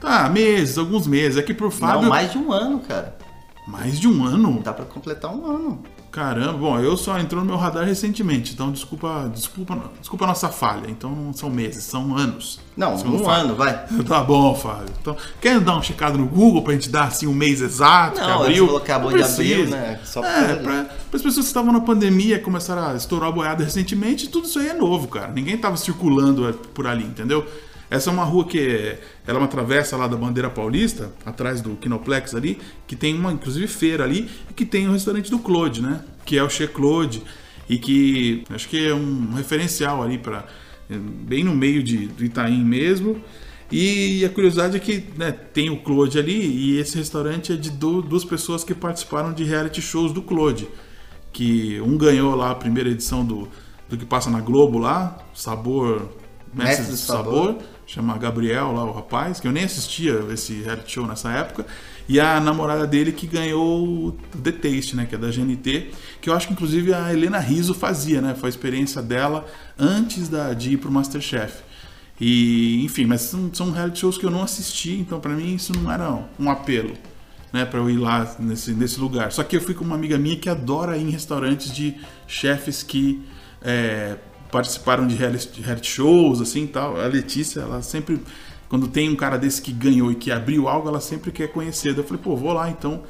Tá, meses, alguns meses. É que pro Fábio. Não, mais de um ano, cara. mais de um ano? Dá pra completar um ano. Caramba, bom, eu só entrou no meu radar recentemente, então desculpa, desculpa, desculpa a nossa falha. Então não são meses, são anos. Não, um Fábio. ano, vai. Tá bom, Fábio. Então, quer dar um checado no Google pra gente dar assim um mês exato? que Não, abriu? eles colocar Não de abril, né? Só é, pra- pra, as pessoas que estavam na pandemia começaram a estourar a boiada recentemente, tudo isso aí é novo, cara. Ninguém tava circulando é, por ali, entendeu? Essa é uma rua que ela é uma travessa lá da Bandeira Paulista, atrás do Kinoplex ali, que tem uma, inclusive, feira ali, e que tem o restaurante do Claude, né? Que é o Che Claude, e que acho que é um referencial ali para bem no meio de, do Itaim mesmo. E a curiosidade é que né, tem o Claude ali e esse restaurante é de du- duas pessoas que participaram de reality shows do Claude. Que um ganhou lá a primeira edição do, do que passa na Globo lá, Sabor, Mestre, do Sabor. Chama Gabriel lá, o rapaz, que eu nem assistia esse reality show nessa época. E a namorada dele que ganhou The Taste, né? Que é da GNT, que eu acho que inclusive a Helena Riso fazia, né? Foi a experiência dela antes da, de ir pro Masterchef. E, enfim, mas são, são reality shows que eu não assisti, então pra mim isso não era um apelo, né, para eu ir lá nesse, nesse lugar. Só que eu fui com uma amiga minha que adora ir em restaurantes de chefes que é, participaram de reality, shows, assim, tal. A Letícia, ela sempre, quando tem um cara desse que ganhou e que abriu algo, ela sempre quer conhecer. Daí Eu falei, pô, vou lá então.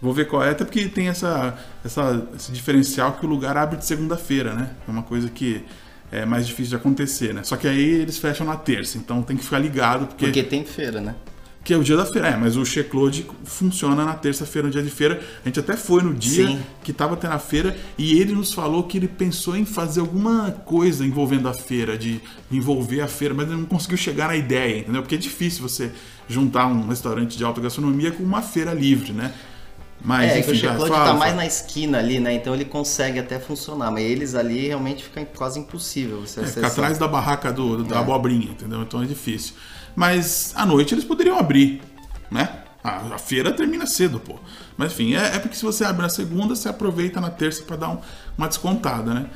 Vou ver qual é, até porque tem essa, essa, esse diferencial que o lugar abre de segunda-feira, né? É uma coisa que é mais difícil de acontecer, né? Só que aí eles fecham na terça, então tem que ficar ligado, porque, Porque tem feira, né? Que é o dia da feira. É, mas o Che Claude funciona na terça-feira, no dia de feira. A gente até foi no dia Sim. que tava tendo a feira e ele nos falou que ele pensou em fazer alguma coisa envolvendo a feira, de envolver a feira, mas ele não conseguiu chegar na ideia, entendeu? Porque é difícil você juntar um restaurante de alta gastronomia com uma feira livre, né? Mas, É, enfim, o já, Checloud fala, tá fala. mais na esquina ali, né? Então ele consegue até funcionar. Mas eles ali realmente fica quase impossível você É, fica acessar. atrás da barraca do, da É. abobrinha, entendeu? Então é difícil. Mas à noite eles poderiam abrir, né? A, a feira termina cedo, pô. Mas enfim, é, é porque se você abre na segunda, você aproveita na terça para dar um- uma descontada, né?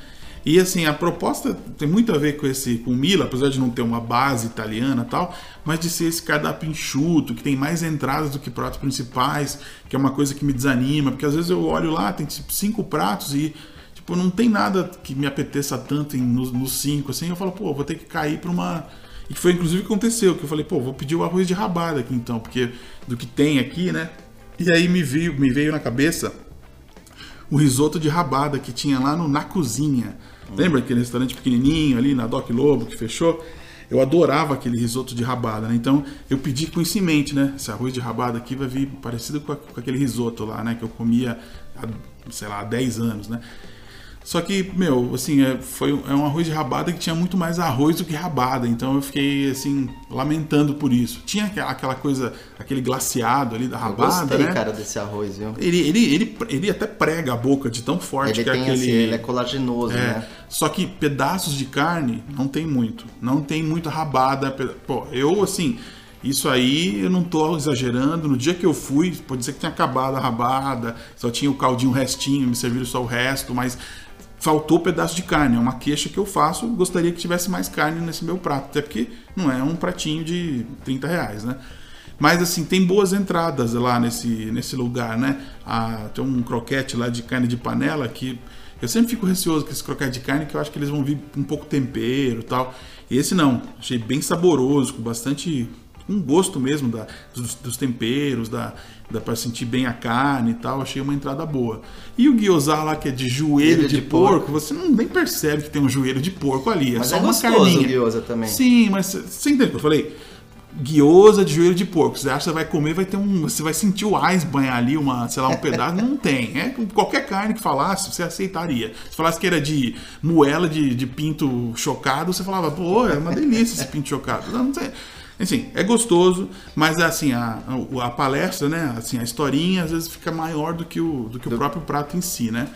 E assim, a proposta tem muito a ver com esse com o Mila, apesar de não ter uma base italiana tal, mas de ser esse cardápio enxuto, que tem mais entradas do que pratos principais, que é uma coisa que me desanima, porque às vezes eu olho lá, tem tipo, cinco pratos e Tipo, não tem nada que me apeteça tanto em, nos, cinco, assim. Eu falo, pô, vou ter que cair pra uma. E que foi inclusive que aconteceu, que eu falei, pô, vou pedir o arroz de rabada aqui então, porque do que tem aqui, né? E aí me veio, me veio na cabeça o risoto de rabada que tinha lá no Na Cozinha. Lembra aquele restaurante pequenininho ali na Doc Lobo que fechou? Eu adorava aquele risoto de rabada, né? Então eu pedi com isso em mente, né? Esse arroz de rabada aqui vai vir parecido com, com aquele risoto lá, né? Que eu comia há, sei lá, há 10 anos, né? Só que, meu, assim, é, foi é um arroz de rabada que tinha muito mais arroz do que rabada. Então eu fiquei, assim, lamentando por isso. Tinha aquela- coisa, aquele glaciado ali da Eu rabada, gostei, né? cara, desse arroz, viu? Ele, ele, ele, ele até prega a boca de tão forte Ele que é aquele. assim, ele é colagenoso, É, né? Só que pedaços de carne não tem muito. Não tem muita rabada. Pô, eu assim, isso aí eu não tô exagerando. No dia que eu fui, pode ser que tenha acabado a rabada, só tinha o caldinho restinho, me serviram só o resto, mas faltou pedaço de carne. É uma queixa que eu faço. Gostaria que tivesse mais carne nesse meu prato. Até porque não é um pratinho de 30 reais, né? Mas assim, tem boas entradas lá nesse, nesse lugar, né? Ah, tem um croquete lá de carne de panela que eu sempre fico receoso com esse croquete de carne, que eu acho que eles vão vir um pouco tempero e tal. Esse não, achei bem saboroso, com bastante. Um gosto mesmo da, dos, dos temperos, da, da para sentir bem a carne e tal. Achei uma entrada boa. E o gyoza lá, que é de joelho de, de porco, porco. você não nem percebe que tem um joelho de porco ali. É Mas só é uma carninha. o gyoza também. Sim, mas você entende o que eu falei? Guiosa de joelho de porco. Você acha que você vai comer, vai ter um. Você vai sentir o ais banhar ali, uma, sei lá, um pedaço. Não tem. É qualquer carne que falasse, você aceitaria. Se falasse que era de moela de, de pinto chocado, você falava, pô, é uma delícia esse pinto chocado. Não, não sei. Assim, é gostoso, mas assim, a, a, a palestra, né? Assim, a historinha às vezes fica maior do que o, do que o próprio prato em si, né?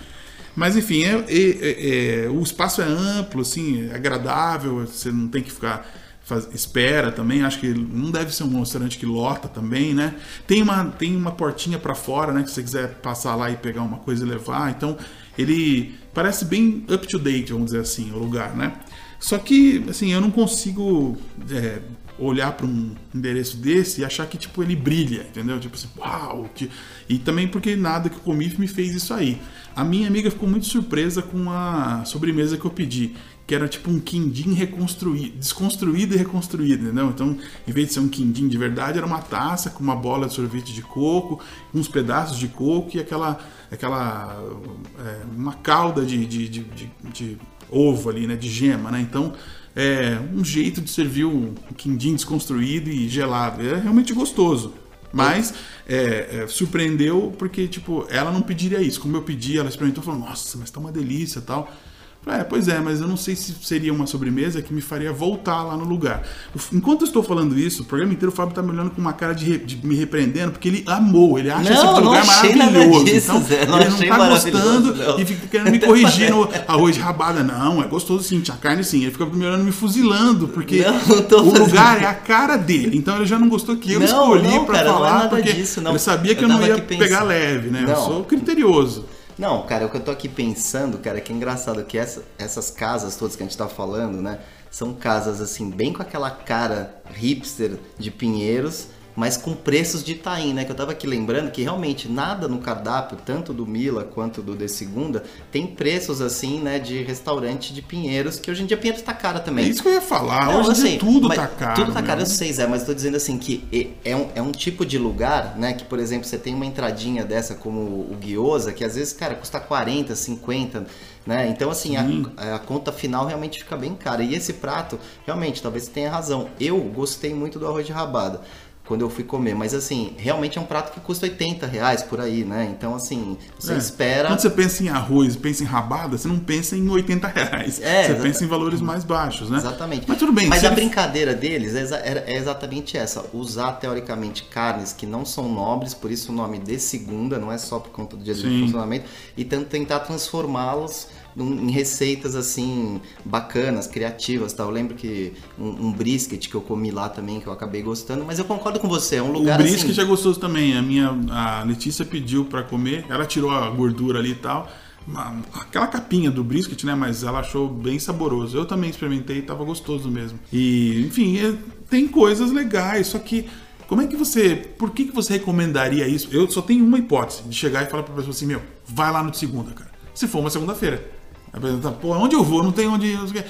Mas enfim, é, é- é- o espaço é amplo, assim, é agradável, você não tem que ficar faz- espera também, acho que não deve ser um restaurante que lota também, né? Tem uma, tem uma portinha para fora, né, que se você quiser passar lá e pegar uma coisa e levar. Então, ele parece bem up to date, vamos dizer assim, o lugar, né? Só que, assim, eu não consigo é, olhar para um endereço desse e achar que, tipo, ele brilha, entendeu? Tipo assim, uau! Que... E também porque nada que eu comi me fez isso aí. A minha amiga ficou muito surpresa com a sobremesa que eu pedi, que era tipo um quindim reconstruído, desconstruído e reconstruído, entendeu? Então, em vez de ser um quindim de verdade, era uma taça com uma bola de sorvete de coco, uns pedaços de coco e aquela, aquela é, uma calda de, de, de, de, de ovo ali, né, de gema, né? Então, é um jeito de servir um quindim desconstruído e gelado. É realmente gostoso. Mas é, é, surpreendeu porque, tipo, ela não pediria isso. Como eu pedi, ela experimentou e falou, nossa, mas tá uma delícia tal. É, pois é, mas eu não sei se seria uma sobremesa que me faria voltar lá no lugar. Enquanto eu estou falando isso, o programa inteiro o Fábio tá me olhando com uma cara de, de me repreendendo, porque ele amou, ele acha não, esse lugar maravilhoso. Disso, então, Zé, não ele não tá gostando não. e fica querendo me corrigir no arroz de rabada. Não, é gostoso sim, tinha carne sim. Ele fica me olhando me fuzilando, porque não, o lugar é a cara dele. Então ele já não gostou que eu não, escolhi falar, não é nada porque disso, não. ele sabia que eu, Eu não ia pegar leve, né? Eu sou criterioso. Não, cara, o que eu tô aqui pensando, cara, que é engraçado que essa- essas casas todas que a gente tá falando, né? São casas, assim, bem com aquela cara hipster de Pinheiros, mas com preços de Itaim, né? Que eu tava aqui lembrando que realmente nada no cardápio, tanto do Mila quanto do De Segunda, tem preços, assim, né? De restaurante de Pinheiros, que hoje em dia Pinheiros tá cara É também. isso que eu ia falar. Não, Hoje em dia assim, tudo tá caro. Tudo tá né? caro, eu sei, Zé, mas eu tô dizendo assim que é um, é um tipo de lugar, né? Que, por exemplo, você tem uma entradinha dessa como o guiosa, que às vezes, cara, custa 40, 50, né? Então, assim, a, a conta final realmente fica bem cara. E esse prato, realmente, talvez você tenha razão. Eu gostei muito do arroz de rabada. Quando eu fui comer, mas assim, realmente é um prato que custa 80 reais por aí, né? Então, assim, você É. espera. Quando você pensa em arroz, pensa em rabada, você não pensa em 80 reais. É, você exata- pensa em valores mais baixos, né? Exatamente. Mas tudo bem. Mas a ele- brincadeira deles é, é- exatamente essa: usar teoricamente carnes que não são nobres, por isso o nome de segunda, não é só por conta do dia de funcionamento, e tentar transformá-los em receitas assim bacanas, criativas. Tá? Eu lembro que um, um brisket que eu comi lá também, que eu acabei gostando, mas eu concordo com você, é um O lugar brisket assim. é gostoso também. A minha a Letícia pediu pra comer, ela tirou a gordura ali e tal. Uma- Aquela capinha do brisket, né? Mas ela achou bem saboroso. Eu também experimentei e tava gostoso mesmo. E, enfim, é- tem coisas legais, só que. Como é que você. Por que, que você recomendaria isso? Eu só tenho uma hipótese de chegar e falar pra pessoa assim: meu, vai lá no de segunda, cara. Se for uma segunda-feira. Aí a pessoa tá, pô, onde eu vou? Não tem onde. o quê.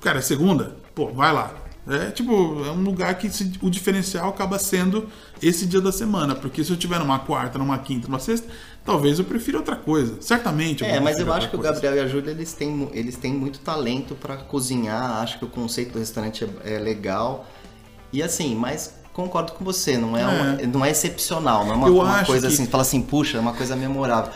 Cara, é segunda? Pô, vai lá. É tipo, é um lugar que se- o diferencial acaba sendo esse dia da semana. Porque se eu tiver numa quarta, numa quinta, numa sexta, talvez eu prefira outra coisa. Certamente. É, vou mas eu acho que o coisa. Gabriel e a Júlia eles têm, eles têm muito talento pra cozinhar. Acho que o conceito do restaurante é, é legal. E assim, mas concordo com você, não é, É. uma- não é excepcional, não é uma, Eu uma coisa que- assim, fala assim, puxa, é uma coisa memorável.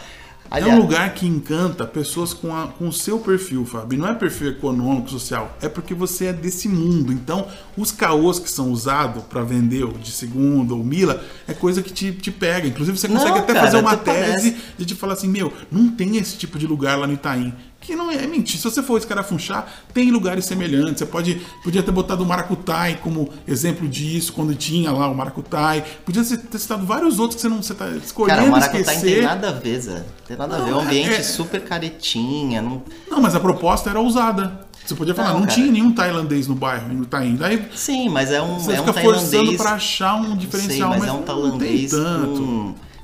É um lugar que encanta pessoas com, a- com o seu perfil, Fábio. Não é perfil econômico, social. É porque você é desse mundo. Então, os caôs que são usados para vender o de segunda ou mila é coisa que te, te pega. Inclusive, você Não, consegue até cara, fazer uma tese parece. de te falar assim: meu, não tem esse tipo de lugar lá no Itaim. Que não é mentira. Se você for escarafunchar, tem lugares semelhantes. Você pode, podia ter botado o Maracutai como exemplo disso, quando tinha lá o Maracutai. Podia ter citado vários outros que você não você tá escolhendo Cara, o Maracutá não tem nada a ver, Zé. Tem nada a ver. É um Não, ambiente é- super caretinha. Não... Não, mas a proposta era ousada. Você podia falar, Não, não, tinha nenhum tailandês no bairro, no Itaim. Daí Sim, mas é um, você é um fica forçando tailandês. pra achar um Sei, diferencial, mas, mas, é um não tem tailandês tanto.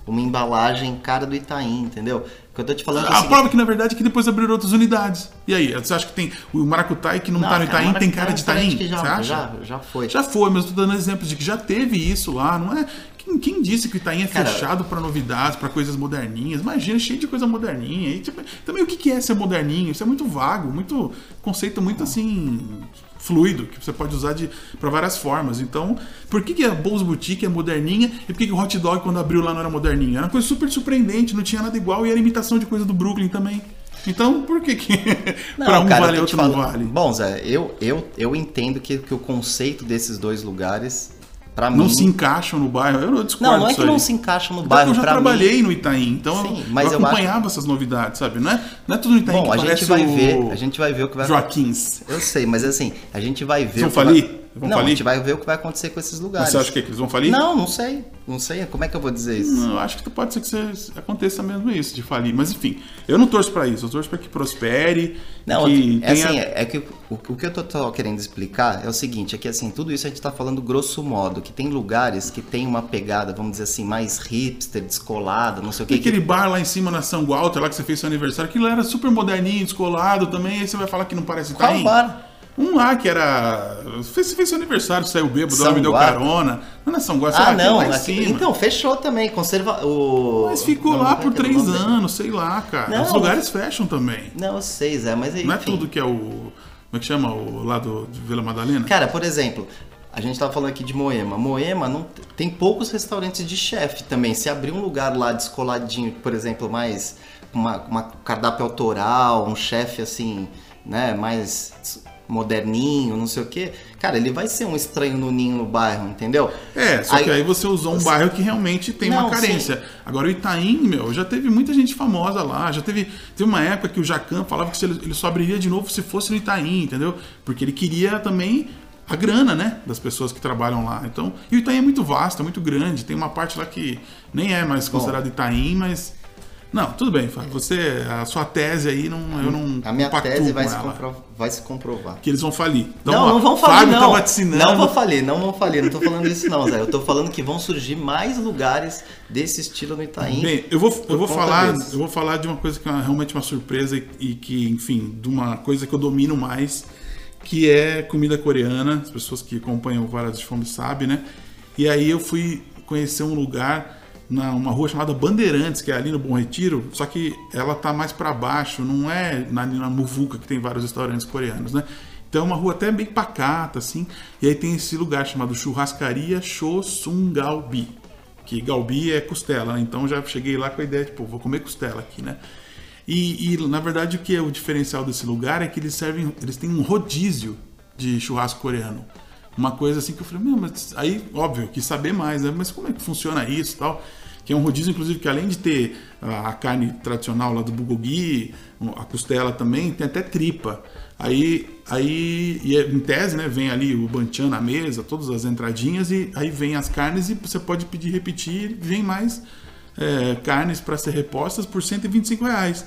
com uma embalagem cara do Itaim, entendeu? Eu tô te falando é A seguinte- prova que, na verdade, é que depois abriram outras unidades. E aí, você acha que tem o Maracutai que não, tá no cara, Itaim, tem cara é de restaurante Itaim? que Você já, acha? já, já foi. Já foi, mas eu tô dando exemplos de que já teve isso lá, não é? Quem, quem disse que o Itaim é Cara, fechado pra novidades, pra coisas moderninhas? Imagina, cheio de coisa moderninha. E, tipo, também o que que é ser moderninho? Isso é muito vago, muito conceito muito assim fluido que você pode usar de para várias formas. Então, por que que a Bose Boutique é moderninha e por que que o Hot Dog quando abriu lá não era moderninho? Era uma coisa super surpreendente, não tinha nada igual e era imitação de coisa do Brooklyn também. Então, por que que pra um cara, vale tô outro não vale? Bom, Zé, eu, eu, eu entendo que, que o conceito desses dois lugares, pra Não mim. se encaixam no bairro. Eu não discordo Não, não é que não aí. se encaixam no Até bairro. eu já trabalhei mim, no Itaim, então Sim, eu- mas eu eu acho- acompanhava essas novidades, sabe? Não é, não é tudo no Itaim Bom, que a gente vai o ver, a gente vai ver o que vai Joaquins. Eu sei, mas assim, a gente vai ver. Eu o que vai- Vão não, a falir? gente vai ver o que vai acontecer com esses lugares. Mas você acha que, que eles vão falir? Não, não sei. Não sei. Como é que eu vou dizer isso? Não, acho que pode ser que aconteça mesmo isso, de falir. Mas enfim, eu não torço pra isso. Eu torço pra que prospere, Não, que é tenha... assim, é que o, o que eu tô, tô querendo explicar é o seguinte, é que assim, tudo isso a gente tá falando grosso modo, que tem lugares que tem uma pegada, vamos dizer assim, mais hipster, descolada, não sei o E que. aquele bar lá em cima na São Walter, lá que você fez seu aniversário, aquilo era super moderninho, descolado também, aí você vai falar que não parece Qual Itaim? bar? Um lá que era. Fez, você fez seu aniversário, saiu bêbado, São ela me deu carona. Não é São Guarda, Ah, lá, não, lá aqui- então, fechou também, conserva... O... Mas ficou não, lá é por três anos, sei lá, cara. Não, Os lugares fecham também. Não, eu sei, Zé, mas enfim. Não é tudo que é o. Como é que chama? O lado de Vila Madalena? Cara, por exemplo, a gente tava falando aqui de Moema. Moema não tem poucos restaurantes de chefe também. Se abrir um lugar lá descoladinho, por exemplo, mais com uma, uma cardápio autoral, um chefe assim, né, mais moderninho, não sei o quê, cara, ele vai ser um estranho no ninho no bairro, entendeu? É, só que aí você usou um bairro que realmente tem uma Não, carência. Agora o Itaim, meu, já teve muita gente famosa lá. Já teve, teve uma época que o Jacan falava que ele, só abriria de novo se fosse no Itaim, entendeu? Porque ele queria também a grana, né, das pessoas que trabalham lá. Então, e o Itaim é muito vasto, é muito grande. Tem uma parte lá que nem é mais considerado Itaim, mas não, tudo bem, Fábio. Você, a sua tese aí, não, eu não A minha tese vai se, vai se comprovar. Que eles vão falir. Então, não, ó, não vão falir, Fábio não. tá. Não vão falir, não vão falir. Não tô falando isso não, Zé. Eu tô falando que vão surgir mais lugares desse estilo no Itaim. Bem, eu vou, eu vou falar, desses. eu vou falar de uma coisa que é realmente uma surpresa e, e que, enfim, de uma coisa que eu domino mais, que é comida coreana. As pessoas que acompanham o Varas de Fome sabem, né? E aí eu fui conhecer um lugar uma rua chamada Bandeirantes, que é ali no Bom Retiro, só que ela tá mais para baixo, não é na, na Muvuca que tem vários restaurantes coreanos, né? Então é uma rua até bem pacata, assim. E aí tem esse lugar chamado Churrascaria Chosungalbi que galbi é costela, né? então já cheguei lá com a ideia, tipo, vou comer costela aqui, né? E, e, na verdade o que é o diferencial desse lugar é que eles servem, eles têm um rodízio de churrasco coreano. Uma coisa assim que eu falei, mas aí, óbvio, quis saber mais, né? Mas como é que funciona isso tal? Que é um rodízio, inclusive, que além de ter a, a carne tradicional lá do bulgogi, a costela também, tem até tripa. Aí, aí e é- em tese, né, vem ali o banchan na mesa, todas as entradinhas, e aí vem as carnes e você pode pedir repetir, vem mais é, carnes para ser repostas por 125 reais.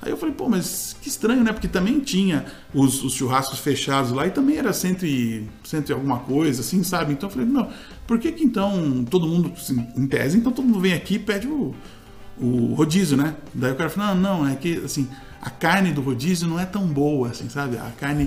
Aí eu falei, pô, mas que estranho, né? Porque também tinha os, os churrascos fechados lá e também era cento e, cento e alguma coisa, assim, sabe? Então eu falei, não, por que que então todo mundo, assim, em tese, então todo mundo vem aqui e pede o, o rodízio, né? Daí o cara falou, não, não, é que, assim, a carne do rodízio não é tão boa, assim, sabe? A carne,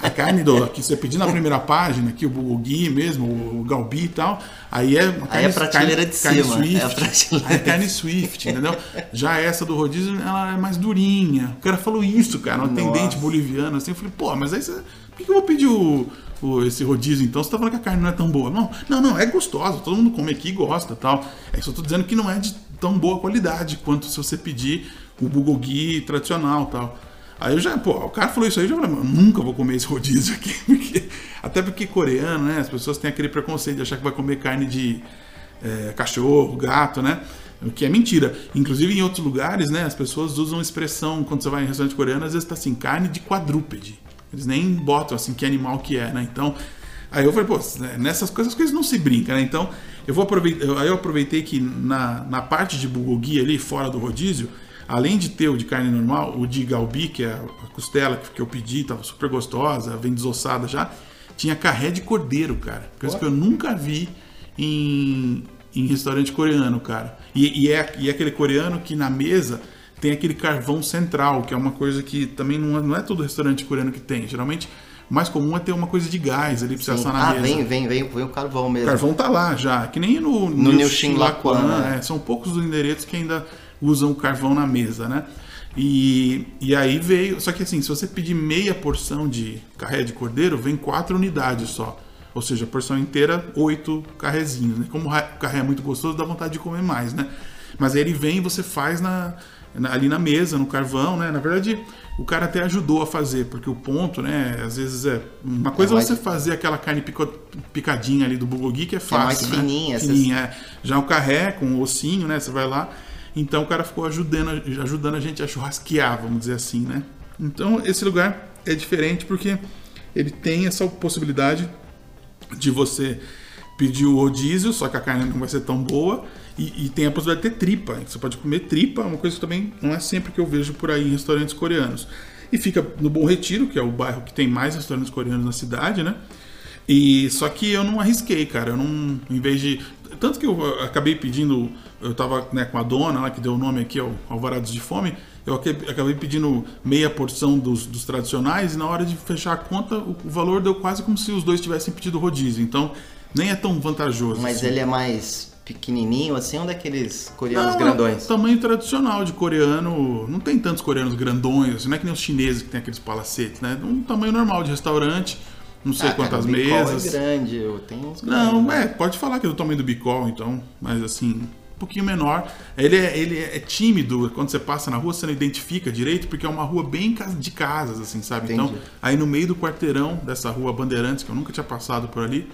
a carne do, que você pedir na primeira página, aqui o bulgogi mesmo, o galbi e tal, aí é uma Aí é prateleira de carne cima, Swift, é a prateleira aí é carne Swift, entendeu? Já essa do rodízio, ela é mais durinha. O cara falou isso, cara, um atendente boliviano, assim, eu falei, pô, mas aí você, por que que eu vou pedir o, o- esse rodízio então? Você tá falando que a carne não é tão boa. Não, não, não, é gostosa, todo mundo come aqui e gosta tal. É só tô dizendo que não é de tão boa qualidade quanto se você pedir o bulgogi tradicional tal. Aí eu já, pô, o cara falou isso aí, eu já falei, "Mano, eu nunca vou comer esse rodízio aqui. porque- até porque coreano, né? As pessoas têm aquele preconceito de achar que vai comer carne de é, cachorro, gato, né? O que é mentira. Inclusive em outros lugares, né? As pessoas usam expressão, quando você vai em restaurante coreano, às vezes tá assim, carne de quadrúpede. Eles nem botam assim que animal que é, né? Então, aí eu falei, pô, né, nessas coisas, as coisas não se brincam, né? Então, eu vou aproveitar, aí eu aproveitei que na, na parte de bulgogi ali, fora do rodízio, além de ter o de carne normal, o de galbi, que é a costela que, eu pedi, tava super gostosa, vem desossada já, tinha carré de cordeiro, cara. Coisa que eu nunca vi em, em restaurante coreano, cara. E, e é, e é aquele coreano que na mesa tem aquele carvão central, que é uma coisa que também não é, não é todo restaurante coreano que tem. Geralmente, o mais comum é ter uma coisa de gás ali pra você assar na Ah, mesa. vem, vem, vem, vem o carvão mesmo. O carvão tá lá já, que nem no, No New Shin Laquan, né? é, são poucos os endereços que ainda usam o carvão na mesa, né? E, e aí veio, só que assim, se você pedir meia porção de carré de cordeiro, vem quatro unidades só. Ou seja, a porção inteira, oito carrezinhos. Né? Como o carré é muito gostoso, dá vontade de comer mais, né? Mas aí ele vem e você faz na, na- ali na mesa, no carvão, né? Na verdade, o cara até ajudou a fazer, porque o ponto, né? Às vezes é. Uma coisa é mais- você fazer aquela carne pico- picadinha ali do bulgogi, que é é fácil. mais né? fininha, essas- Fininha, é. Já o carré com o ossinho, né? Você vai lá. Então o cara ficou ajudando, ajudando a gente a churrasquear, vamos dizer assim, né? Então esse lugar é diferente porque ele tem essa possibilidade de você pedir o rodízio, só que a carne não vai ser tão boa. E, e tem a possibilidade de ter tripa. Você pode comer tripa, uma coisa que também não é sempre que eu vejo por aí em restaurantes coreanos. E fica no Bom Retiro, que é o bairro que tem mais restaurantes coreanos na cidade, né? E só que eu não arrisquei, cara. Eu não, em vez de tanto que eu acabei pedindo, eu tava né, com a dona lá que deu o nome aqui ao Alvarados de Fome, eu acabei pedindo meia porção dos, dos tradicionais e na hora de fechar a conta o, o, valor deu quase como se os dois tivessem pedido rodízio. Então nem é tão vantajoso. Mas assim. ele é mais pequenininho assim ou daqueles coreanos não, grandões? É tamanho tradicional de coreano. Não tem tantos coreanos grandões, assim, não é que nem os chineses que tem aqueles palacetes, né? Um tamanho normal de restaurante não sei ah, quantas cara, mesas. é grande, eu tenho uns Não, né? é, pode falar que é do tamanho do bicol, então, mas assim, pouquinho menor. Ele é, ele é tímido, quando você passa na rua, você não identifica direito, porque é uma rua bem de casas, assim, sabe? Entendi. Então, aí no meio do quarteirão dessa rua Bandeirantes, que eu nunca tinha passado por ali,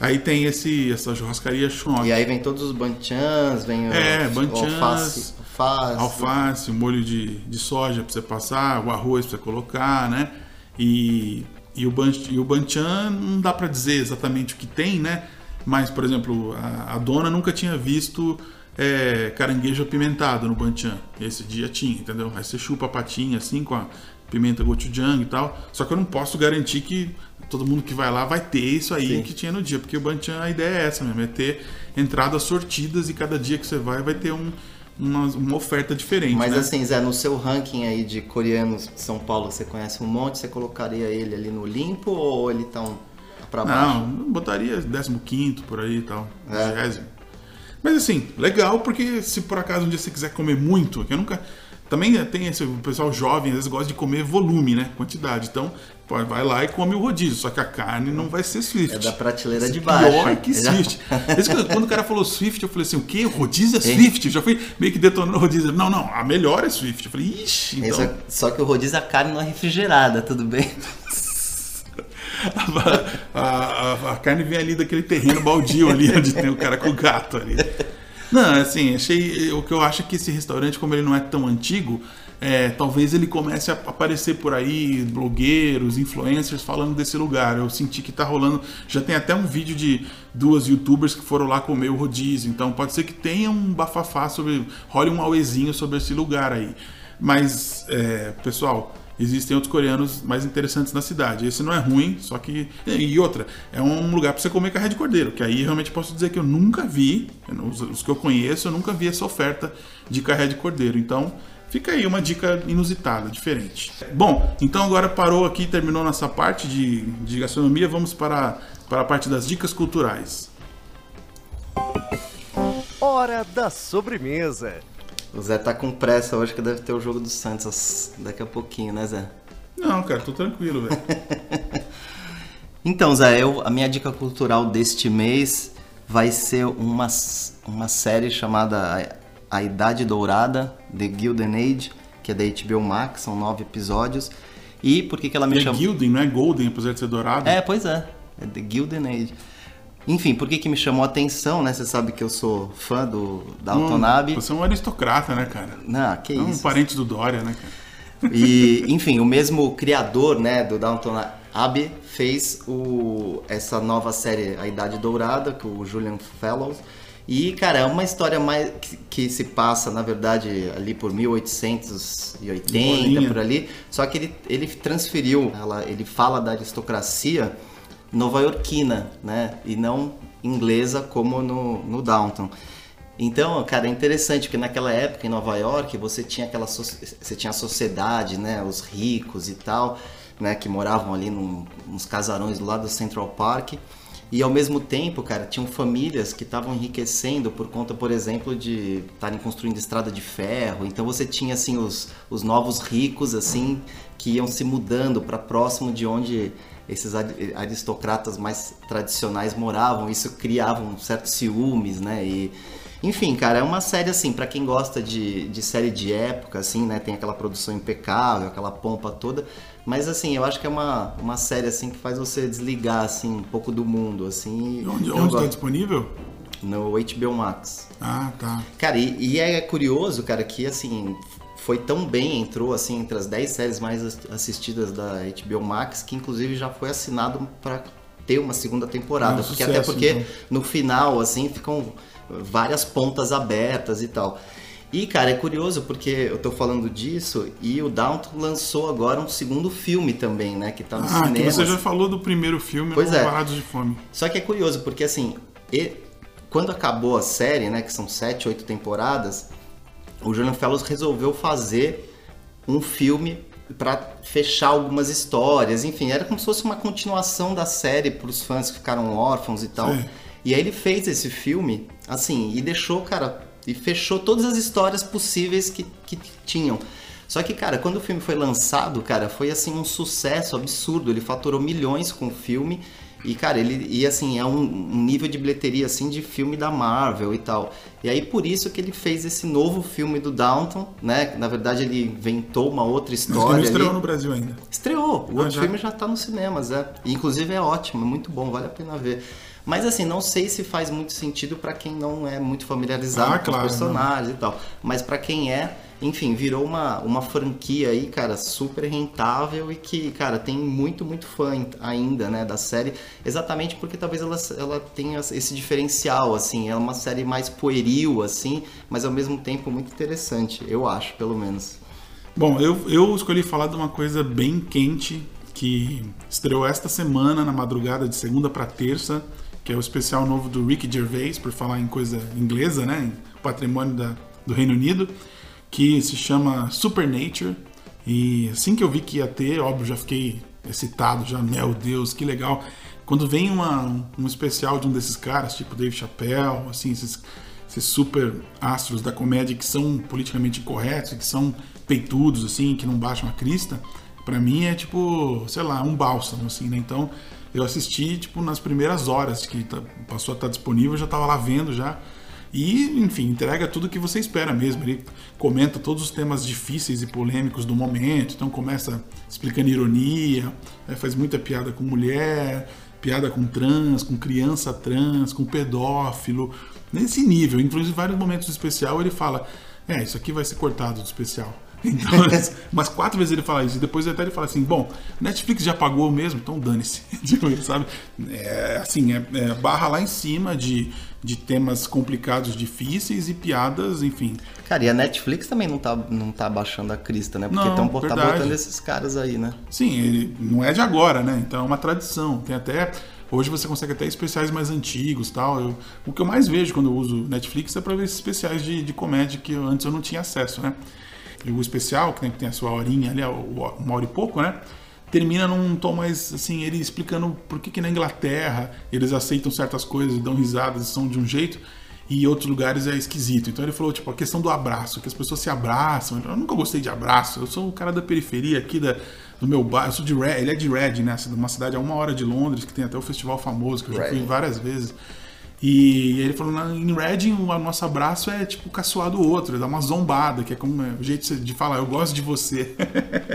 Aí tem esse, essa churrascaria Schnock. E aí vem todos os banchans, vem é, o banchans, alface, alface, alface, o molho de, de soja para você passar, o arroz para você colocar, né? E e o, Ban, e o Banchan não dá para dizer exatamente o que tem, né? Mas, por exemplo, a, a dona nunca tinha visto é, caranguejo apimentado no Banchan. Esse dia tinha, entendeu? Aí você chupa a patinha assim com a pimenta gochujang e tal. Só que eu não posso garantir que todo mundo que vai lá vai ter isso aí Sim. que tinha no dia. Porque o Banchan, a ideia é essa mesmo, é ter entradas sortidas e cada dia que você vai vai ter um, uma, uma oferta diferente. Mas né? assim, Zé, no seu ranking aí de coreanos de São Paulo, você conhece um monte, você colocaria ele ali no limpo ou ele tá um, pra baixo? Não, botaria 15 por aí e tal, é. Mas assim, legal, porque se por acaso um dia você quiser comer muito, que eu nunca. Também tem esse o pessoal jovem, às vezes gosta de comer volume, né? Quantidade. Então, vai lá e come o rodízio. Só que a carne não vai ser Swift. É da prateleira de baixo. Pior que Swift. Quando o cara falou Swift, eu falei assim: o quê? O rodízio é Swift? Eu já fui meio que detonando o rodízio. Não, não, a melhor é Swift. Eu falei, ixi. Então... Só, só que o rodízio a carne não é refrigerada, tudo bem? a, a, a, carne vem ali daquele terreno baldio ali onde tem o cara com o gato ali. Não, assim, achei. O que eu acho é que esse restaurante, como ele não é tão antigo, é, talvez ele comece a aparecer por aí, blogueiros, influencers falando desse lugar. Eu senti que tá rolando. Já tem até um vídeo de duas youtubers que foram lá comer o rodízio. Então pode ser que tenha um bafafá sobre. role um auezinho sobre esse lugar aí. Mas, é, pessoal, existem outros coreanos mais interessantes na cidade. Esse não é ruim, só que. E outra, é um lugar para você comer carré de cordeiro, que aí realmente posso dizer que eu nunca vi, os que eu conheço, eu nunca vi essa oferta de carré de cordeiro. Então. Fica aí uma dica inusitada, diferente. Bom, então agora parou aqui, terminou nossa parte de, de gastronomia, vamos para, para a parte das dicas culturais. Hora da sobremesa. O Zé tá com pressa hoje que deve ter o jogo do Santos daqui a pouquinho, né, Zé? Não, cara, tô tranquilo, velho. então, Zé, eu, a minha dica cultural deste mês vai ser uma, uma série chamada A Idade Dourada, The Gilded Age, que é da HBO Max, são nove episódios. E por que, que ela me é chamou? Gilden, não é Golden, apesar de ser dourado? É, pois é. É The Gilded Age. Enfim, por que, que me chamou a atenção, né? Você sabe que eu sou fã do Dalton hum, Abbey. Você é um aristocrata, né, cara? Não, que é isso. um parente do Dória, né, cara? E, enfim, o mesmo criador, né, do Downton Abbey fez o, essa nova série A Idade Dourada, com o Julian Fellows. E, cara, é uma história mais que, que se passa, na verdade, ali por 1880, Bolinha. por ali. Só que ele, ele transferiu, ela, ele fala da aristocracia nova-iorquina, né? E não inglesa como no, no Downton. Então, cara, é interessante porque naquela época em Nova York você tinha aquela você tinha a sociedade, né, os ricos e tal, né, que moravam ali num, nos casarões do lado do Central Park. E ao mesmo tempo, cara, tinham famílias que estavam enriquecendo por conta, por exemplo, de estarem construindo estrada de ferro. Então você tinha assim os, os novos ricos assim que iam se mudando para próximo de onde esses aristocratas mais tradicionais moravam, isso criava um certo ciúmes, né? E, enfim, cara, é uma série assim, para quem gosta de, de série de época, assim, né? Tem aquela produção impecável, aquela pompa toda. Mas assim, eu acho que é uma, uma série assim que faz você desligar assim um pouco do mundo, assim. Onde, onde tá disponível? No HBO Max. Ah, tá. Cara, e, e é curioso, cara, que assim, foi tão bem, entrou assim entre as 10 séries mais assistidas da HBO Max, que inclusive já foi assinado para ter uma segunda temporada. É um porque sucesso, até porque então. no final, assim, ficam várias pontas abertas e tal. E, cara, é curioso porque eu tô falando disso e o Downton lançou agora um segundo filme também, né? Que tá no Ah, cinema. você já falou do primeiro filme, Pois é. Parados de Fome. Só que é curioso, porque assim, e- quando acabou a série, né, que são sete, oito temporadas, o Julian Fellows resolveu fazer um filme pra fechar algumas histórias, enfim, era como se fosse uma continuação da série pros fãs que ficaram órfãos e tal. Sim. E aí ele fez esse filme, assim, e deixou, cara, e fechou todas as histórias possíveis que, que tinham. Só que, cara, quando o filme foi lançado, cara, foi assim um sucesso absurdo. Ele faturou milhões com o filme. E, cara, ele. E assim, é um, um nível de bilheteria assim de filme da Marvel e tal. E aí por isso que ele fez esse novo filme do Downton, né? Na verdade, ele inventou uma outra Mas história. não estreou ali. no Brasil ainda. Estreou. O Ah, outro já? filme já tá nos cinemas, é. E, inclusive é ótimo, é muito bom, vale a pena ver. Mas assim, não sei se faz muito sentido pra quem não é muito familiarizado Ah, com claro, os personagens e tal. Mas pra quem é, enfim, virou uma, uma franquia aí, cara, super rentável e que, cara, tem muito, muito fã ainda, né, da série. Exatamente porque talvez ela, ela tenha esse diferencial, assim. É uma série mais pueril, assim, mas ao mesmo tempo muito interessante, eu acho, pelo menos. Bom, eu, eu escolhi falar de uma coisa bem quente que estreou esta semana, na madrugada de segunda para terça, que é o especial novo do Ricky Gervais, por falar em coisa inglesa, né? Patrimônio da, do Reino Unido, que se chama Supernature. E assim que eu vi que ia ter, óbvio, já fiquei excitado, já, meu Deus, que legal. Quando vem uma, um especial de um desses caras, tipo Dave Chappelle, assim, esses, esses super astros da comédia que são politicamente incorretos, que são peitudos, assim, que não baixam a crista, pra mim é tipo, sei lá, um bálsamo, assim, né? Então eu assisti, tipo, nas primeiras horas que tá- passou a estar disponível, eu já tava lá vendo já. E, enfim, entrega tudo que você espera mesmo. Ele comenta todos os temas difíceis e polêmicos do momento. Então começa explicando ironia, eh, faz muita piada com mulher, piada com trans, com criança trans, com pedófilo. Nesse nível, inclusive em vários momentos do especial ele fala: É, isso aqui vai ser cortado do especial. Então, mas quatro vezes ele fala isso. E depois até ele fala assim: Bom, Netflix já pagou mesmo, então dane-se. Tipo, sabe? É, assim, é, é barra lá em cima de, de temas complicados, difíceis e piadas, enfim. Cara, e a Netflix também não tá, não tá baixando a crista, né? Porque estão tá botando esses caras aí, né? Sim, ele não é de agora, né? Então é uma tradição. Tem até. Hoje você consegue até especiais mais antigos tal. Eu- o que eu mais vejo quando eu uso Netflix é pra ver esses especiais de, de comédia que eu- antes eu não tinha acesso, né? O especial, que tem, que tem a sua horinha ali, uma hora e pouco, né? Termina num tom mais assim, ele explicando por que, que na Inglaterra eles aceitam certas coisas, dão risadas, são de um jeito, e em outros lugares é esquisito. Então ele falou, tipo, a questão do abraço, que as pessoas se abraçam. Eu nunca gostei de abraço, eu sou o cara da periferia aqui da, do meu bairro, eu sou de Red, ele é de Red, né? Uma cidade a uma hora de Londres, que tem até o festival famoso, que eu já fui várias vezes. E ele falou, "Na- em Reading, o nosso abraço é tipo caçoar do outro, dá uma zombada, que é como é, o jeito de falar, eu gosto de você.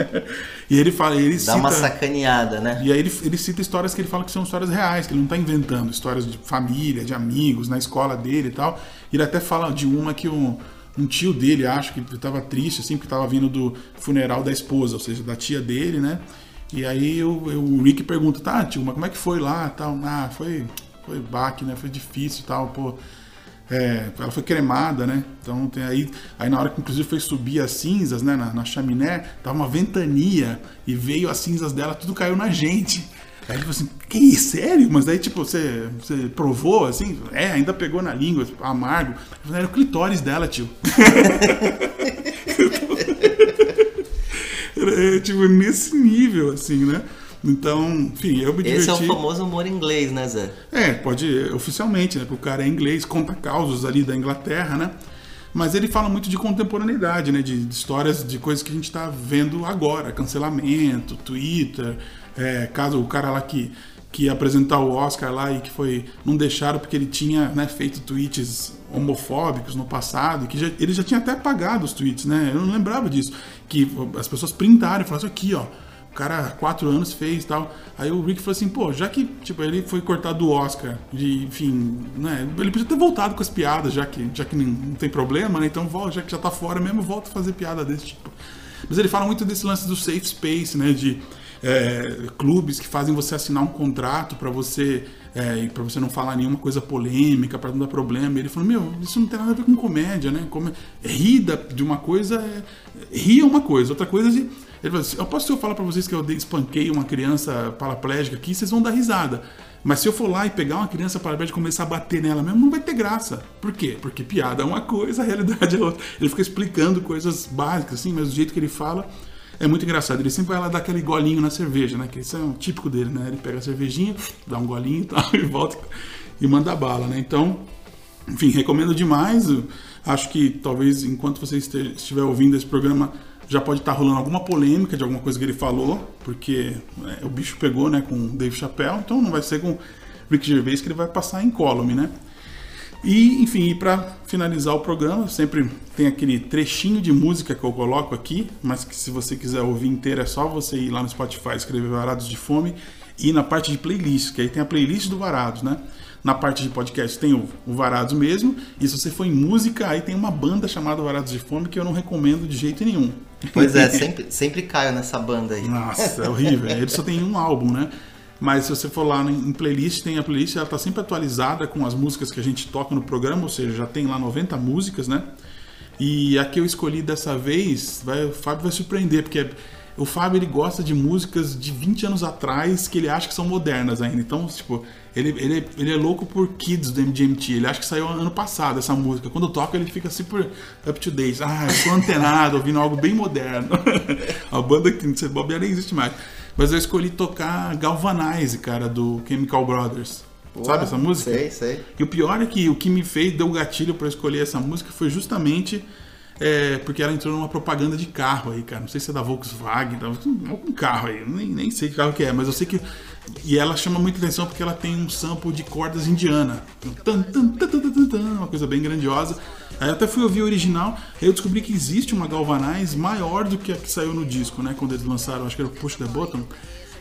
e ele fala, ele Dá cita... uma sacaneada, né? E aí ele, ele cita histórias que ele fala que são histórias reais, que ele não está inventando, histórias de família, de amigos, na escola dele e tal. Ele até fala de uma que um, um tio dele, acho que estava triste, assim, porque estava vindo do funeral da esposa, ou seja, da tia dele, né? E aí o, o Rick pergunta, tá, tio, mas como é que foi lá tal? Ah, foi, foi baque, né? Foi difícil e tal, pô. É, ela foi cremada, né? Então tem aí, aí na hora que inclusive foi subir as cinzas, né, na, na chaminé, tava uma ventania e veio as cinzas dela, tudo caiu na gente. Aí falou assim, que sério? Mas daí, tipo, você, você provou, assim? É, ainda pegou na língua, tipo, amargo. Era o clitóris dela, tio. Era, tipo, nesse nível, assim, né? Então, enfim, eu me diverti. Esse é o famoso humor inglês, né, Zé? É, pode oficialmente, né? Porque o cara é inglês, conta causos ali da Inglaterra, né? Mas ele fala muito de contemporaneidade, né? De, de histórias, de coisas que a gente está vendo agora, cancelamento, Twitter, é, caso o cara lá que que ia apresentar o Oscar lá e que foi não deixaram porque ele tinha né, feito tweets homofóbicos no passado e que já, ele já tinha até apagado os tweets, né? Eu não lembrava disso, que as pessoas printaram e falaram assim, aqui, ó, cara quatro anos fez e tal. Aí o Rick falou assim, pô, já que tipo, ele foi cortado do Oscar, de, enfim, né? Ele podia ter voltado com as piadas, já que, já que não, tem problema, né? Então já que já tá fora mesmo, volta a fazer piada desse tipo. Mas ele fala muito desse lance do safe space, né? De é, clubes que fazem você assinar um contrato para você é, para você não falar nenhuma coisa polêmica, para não dar problema. Ele falou: Meu, isso não tem nada a ver com comédia, né? Como, rir de uma coisa, é, rir é uma coisa, outra coisa. Ele falou assim: Eu posso eu falar para vocês que eu espanquei uma criança paraplégica aqui, vocês vão dar risada. Mas se eu for lá e pegar uma criança paraplégica e começar a bater nela mesmo, não vai ter graça. Por quê? Porque piada é uma coisa, a realidade é outra. Ele fica explicando coisas básicas, assim, mas do jeito que ele fala é muito engraçado. Ele sempre vai lá dar aquele golinho na cerveja, né? Que isso é um típico dele, né? Ele pega a cervejinha, dá um golinho e tal, e volta e manda bala, né? Então, enfim, recomendo demais. Acho que talvez enquanto você estiver ouvindo esse programa já pode estar rolando alguma polêmica de alguma coisa que ele falou, porque é, o bicho pegou, né, com Dave Chappelle, então não vai ser com Rick Gervais que ele vai passar em column, né? E, enfim, para finalizar o programa, sempre tem aquele trechinho de música que eu coloco aqui, mas que se você quiser ouvir inteiro é só você ir lá no Spotify, escrever Varados de Fome e na parte de playlist, que aí tem a playlist do Varados, né? Na parte de podcast tem o, o Varados mesmo, e se você for em música, aí tem uma banda chamada Varados de Fome que eu não recomendo de jeito nenhum. Pois é, sempre, sempre caio nessa banda aí. Nossa, é horrível. Ele só tem um álbum, né? Mas se você for lá em playlist, tem a playlist, ela está sempre atualizada com as músicas que a gente toca no programa, ou seja, já tem lá 90 músicas, né? E a que eu escolhi dessa vez, vai, o Fábio vai surpreender, porque o Fábio ele gosta de músicas de 20 anos atrás que ele acha que são modernas ainda. Então, tipo, ele, ele, ele é louco por Kids do MGMT. Ele acha que saiu ano passado essa música. Quando toca, ele fica super up to date. Ah, eu sou antenado, ouvindo algo bem moderno. a banda que você bobear nem existe mais. Mas eu escolhi tocar Galvanize, cara, do Chemical Brothers. Ué, Sabe essa música? Sei, sei. E o pior é que o que me fez, deu gatilho para escolher essa música foi justamente é, porque ela entrou numa propaganda de carro aí, cara. Não sei se é da Volkswagen, algum carro aí, nem, nem sei que carro que é, mas eu sei que. E ela chama muita atenção porque ela tem um sample de cordas indiana. Uma coisa bem grandiosa. Aí eu até fui ouvir o original, aí eu descobri que existe uma Galvanize maior do que a que saiu no disco, né? Quando eles lançaram, acho que era o Push the Button.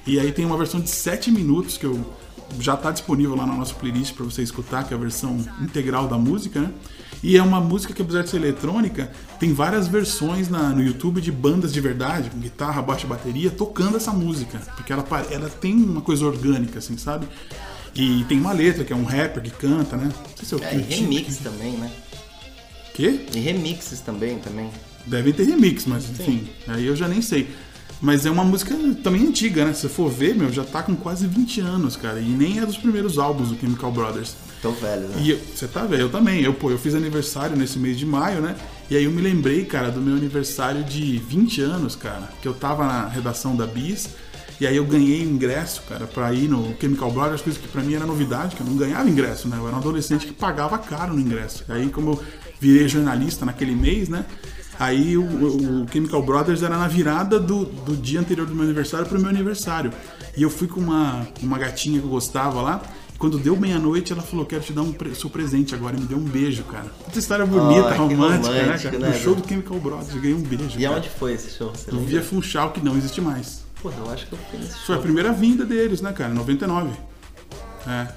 E aí tem uma versão de 7 minutos que eu já está disponível lá na nossa playlist para você escutar, que é a versão integral da música, né? E é uma música que, apesar de ser eletrônica, tem várias versões na, no YouTube de bandas de verdade, com guitarra, baixo e bateria, tocando essa música. Porque ela, ela tem uma coisa orgânica, assim, sabe? E tem uma letra, que é um rapper que canta, né? Não sei se eu é, e remix também, né? Quê? E remixes também, também. Devem ter remix, mas enfim, Sim. aí eu já nem sei. Mas é uma música também antiga, né? Se for ver, meu, já tá com quase 20 anos, cara. E nem é dos primeiros álbuns do Chemical Brothers. Tô velho, né? E eu, você tá velho, eu também. Eu, pô, eu fiz aniversário nesse mês de maio, né? E aí eu me lembrei, cara, do meu aniversário de 20 anos, cara. Que eu tava na redação da Bis. E aí eu ganhei ingresso, cara, pra ir no Chemical Brothers, coisa que pra mim era novidade, que eu não ganhava ingresso, né? Eu era um adolescente que pagava caro no ingresso. E aí, como eu virei jornalista naquele mês, né? Aí o, o, Chemical Brothers era na virada do, do dia anterior do meu aniversário pro meu aniversário. E eu fui com uma, uma gatinha que eu gostava lá. Quando deu meia-noite, ela falou: Quero te dar um pre seu presente agora. E me deu um beijo, cara. Puta história bonita, oh, romântica, né, cara? Né, no show do Chemical Brothers, ganhei um beijo. E cara. onde foi esse show? Você no Via Funchal, que não existe mais. Pô, eu acho que eu fui nesse show. Foi a primeira vinda deles, né, cara? 99. É.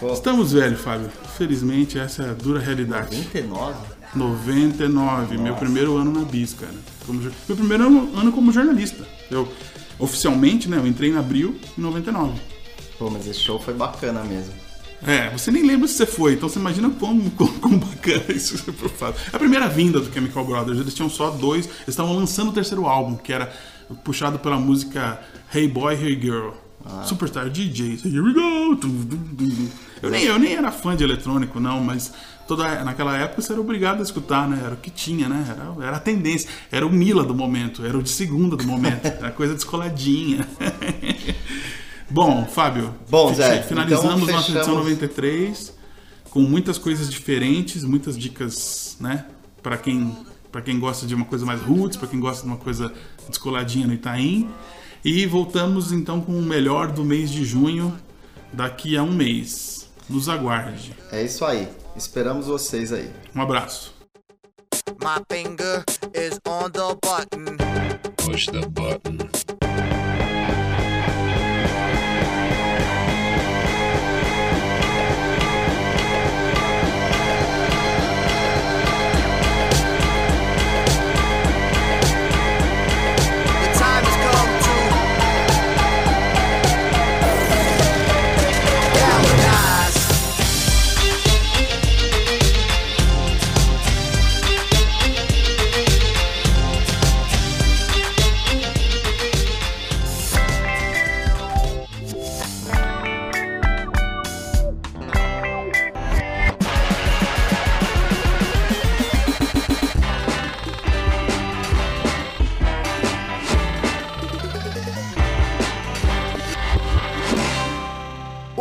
Pô. Estamos velhos, Fábio. Felizmente, essa é a dura realidade. 99? 99, Nossa. meu primeiro ano na BIS, cara. Como, meu primeiro ano, ano como jornalista. Eu, oficialmente, né, eu entrei em abril de 99. Pô, mas esse show foi bacana mesmo. É, você nem lembra se você foi, então você imagina como, como, como bacana isso foi fato. A primeira vinda do Chemical Brothers, eles tinham só dois, eles estavam lançando o terceiro álbum, que era puxado pela música Hey Boy, Hey Girl. Ah. Superstar DJs, here we go! Eu nem, eu nem era fã de eletrônico, não, mas toda naquela época você era obrigado a escutar, né? Era o que tinha, né? Era, era a tendência, era o Mila do momento, era o de segunda do momento, era coisa descoladinha. Bom, Fábio, Bom, Zé, finalizamos então nossa edição 93 com muitas coisas diferentes, muitas dicas, né? Para quem para quem gosta de uma coisa mais roots, para quem gosta de uma coisa descoladinha no Itaim. E voltamos então com o melhor do mês de junho daqui a um mês. Nos aguarde. É isso aí. Esperamos vocês aí. Um abraço. My finger is on the button. Push the button.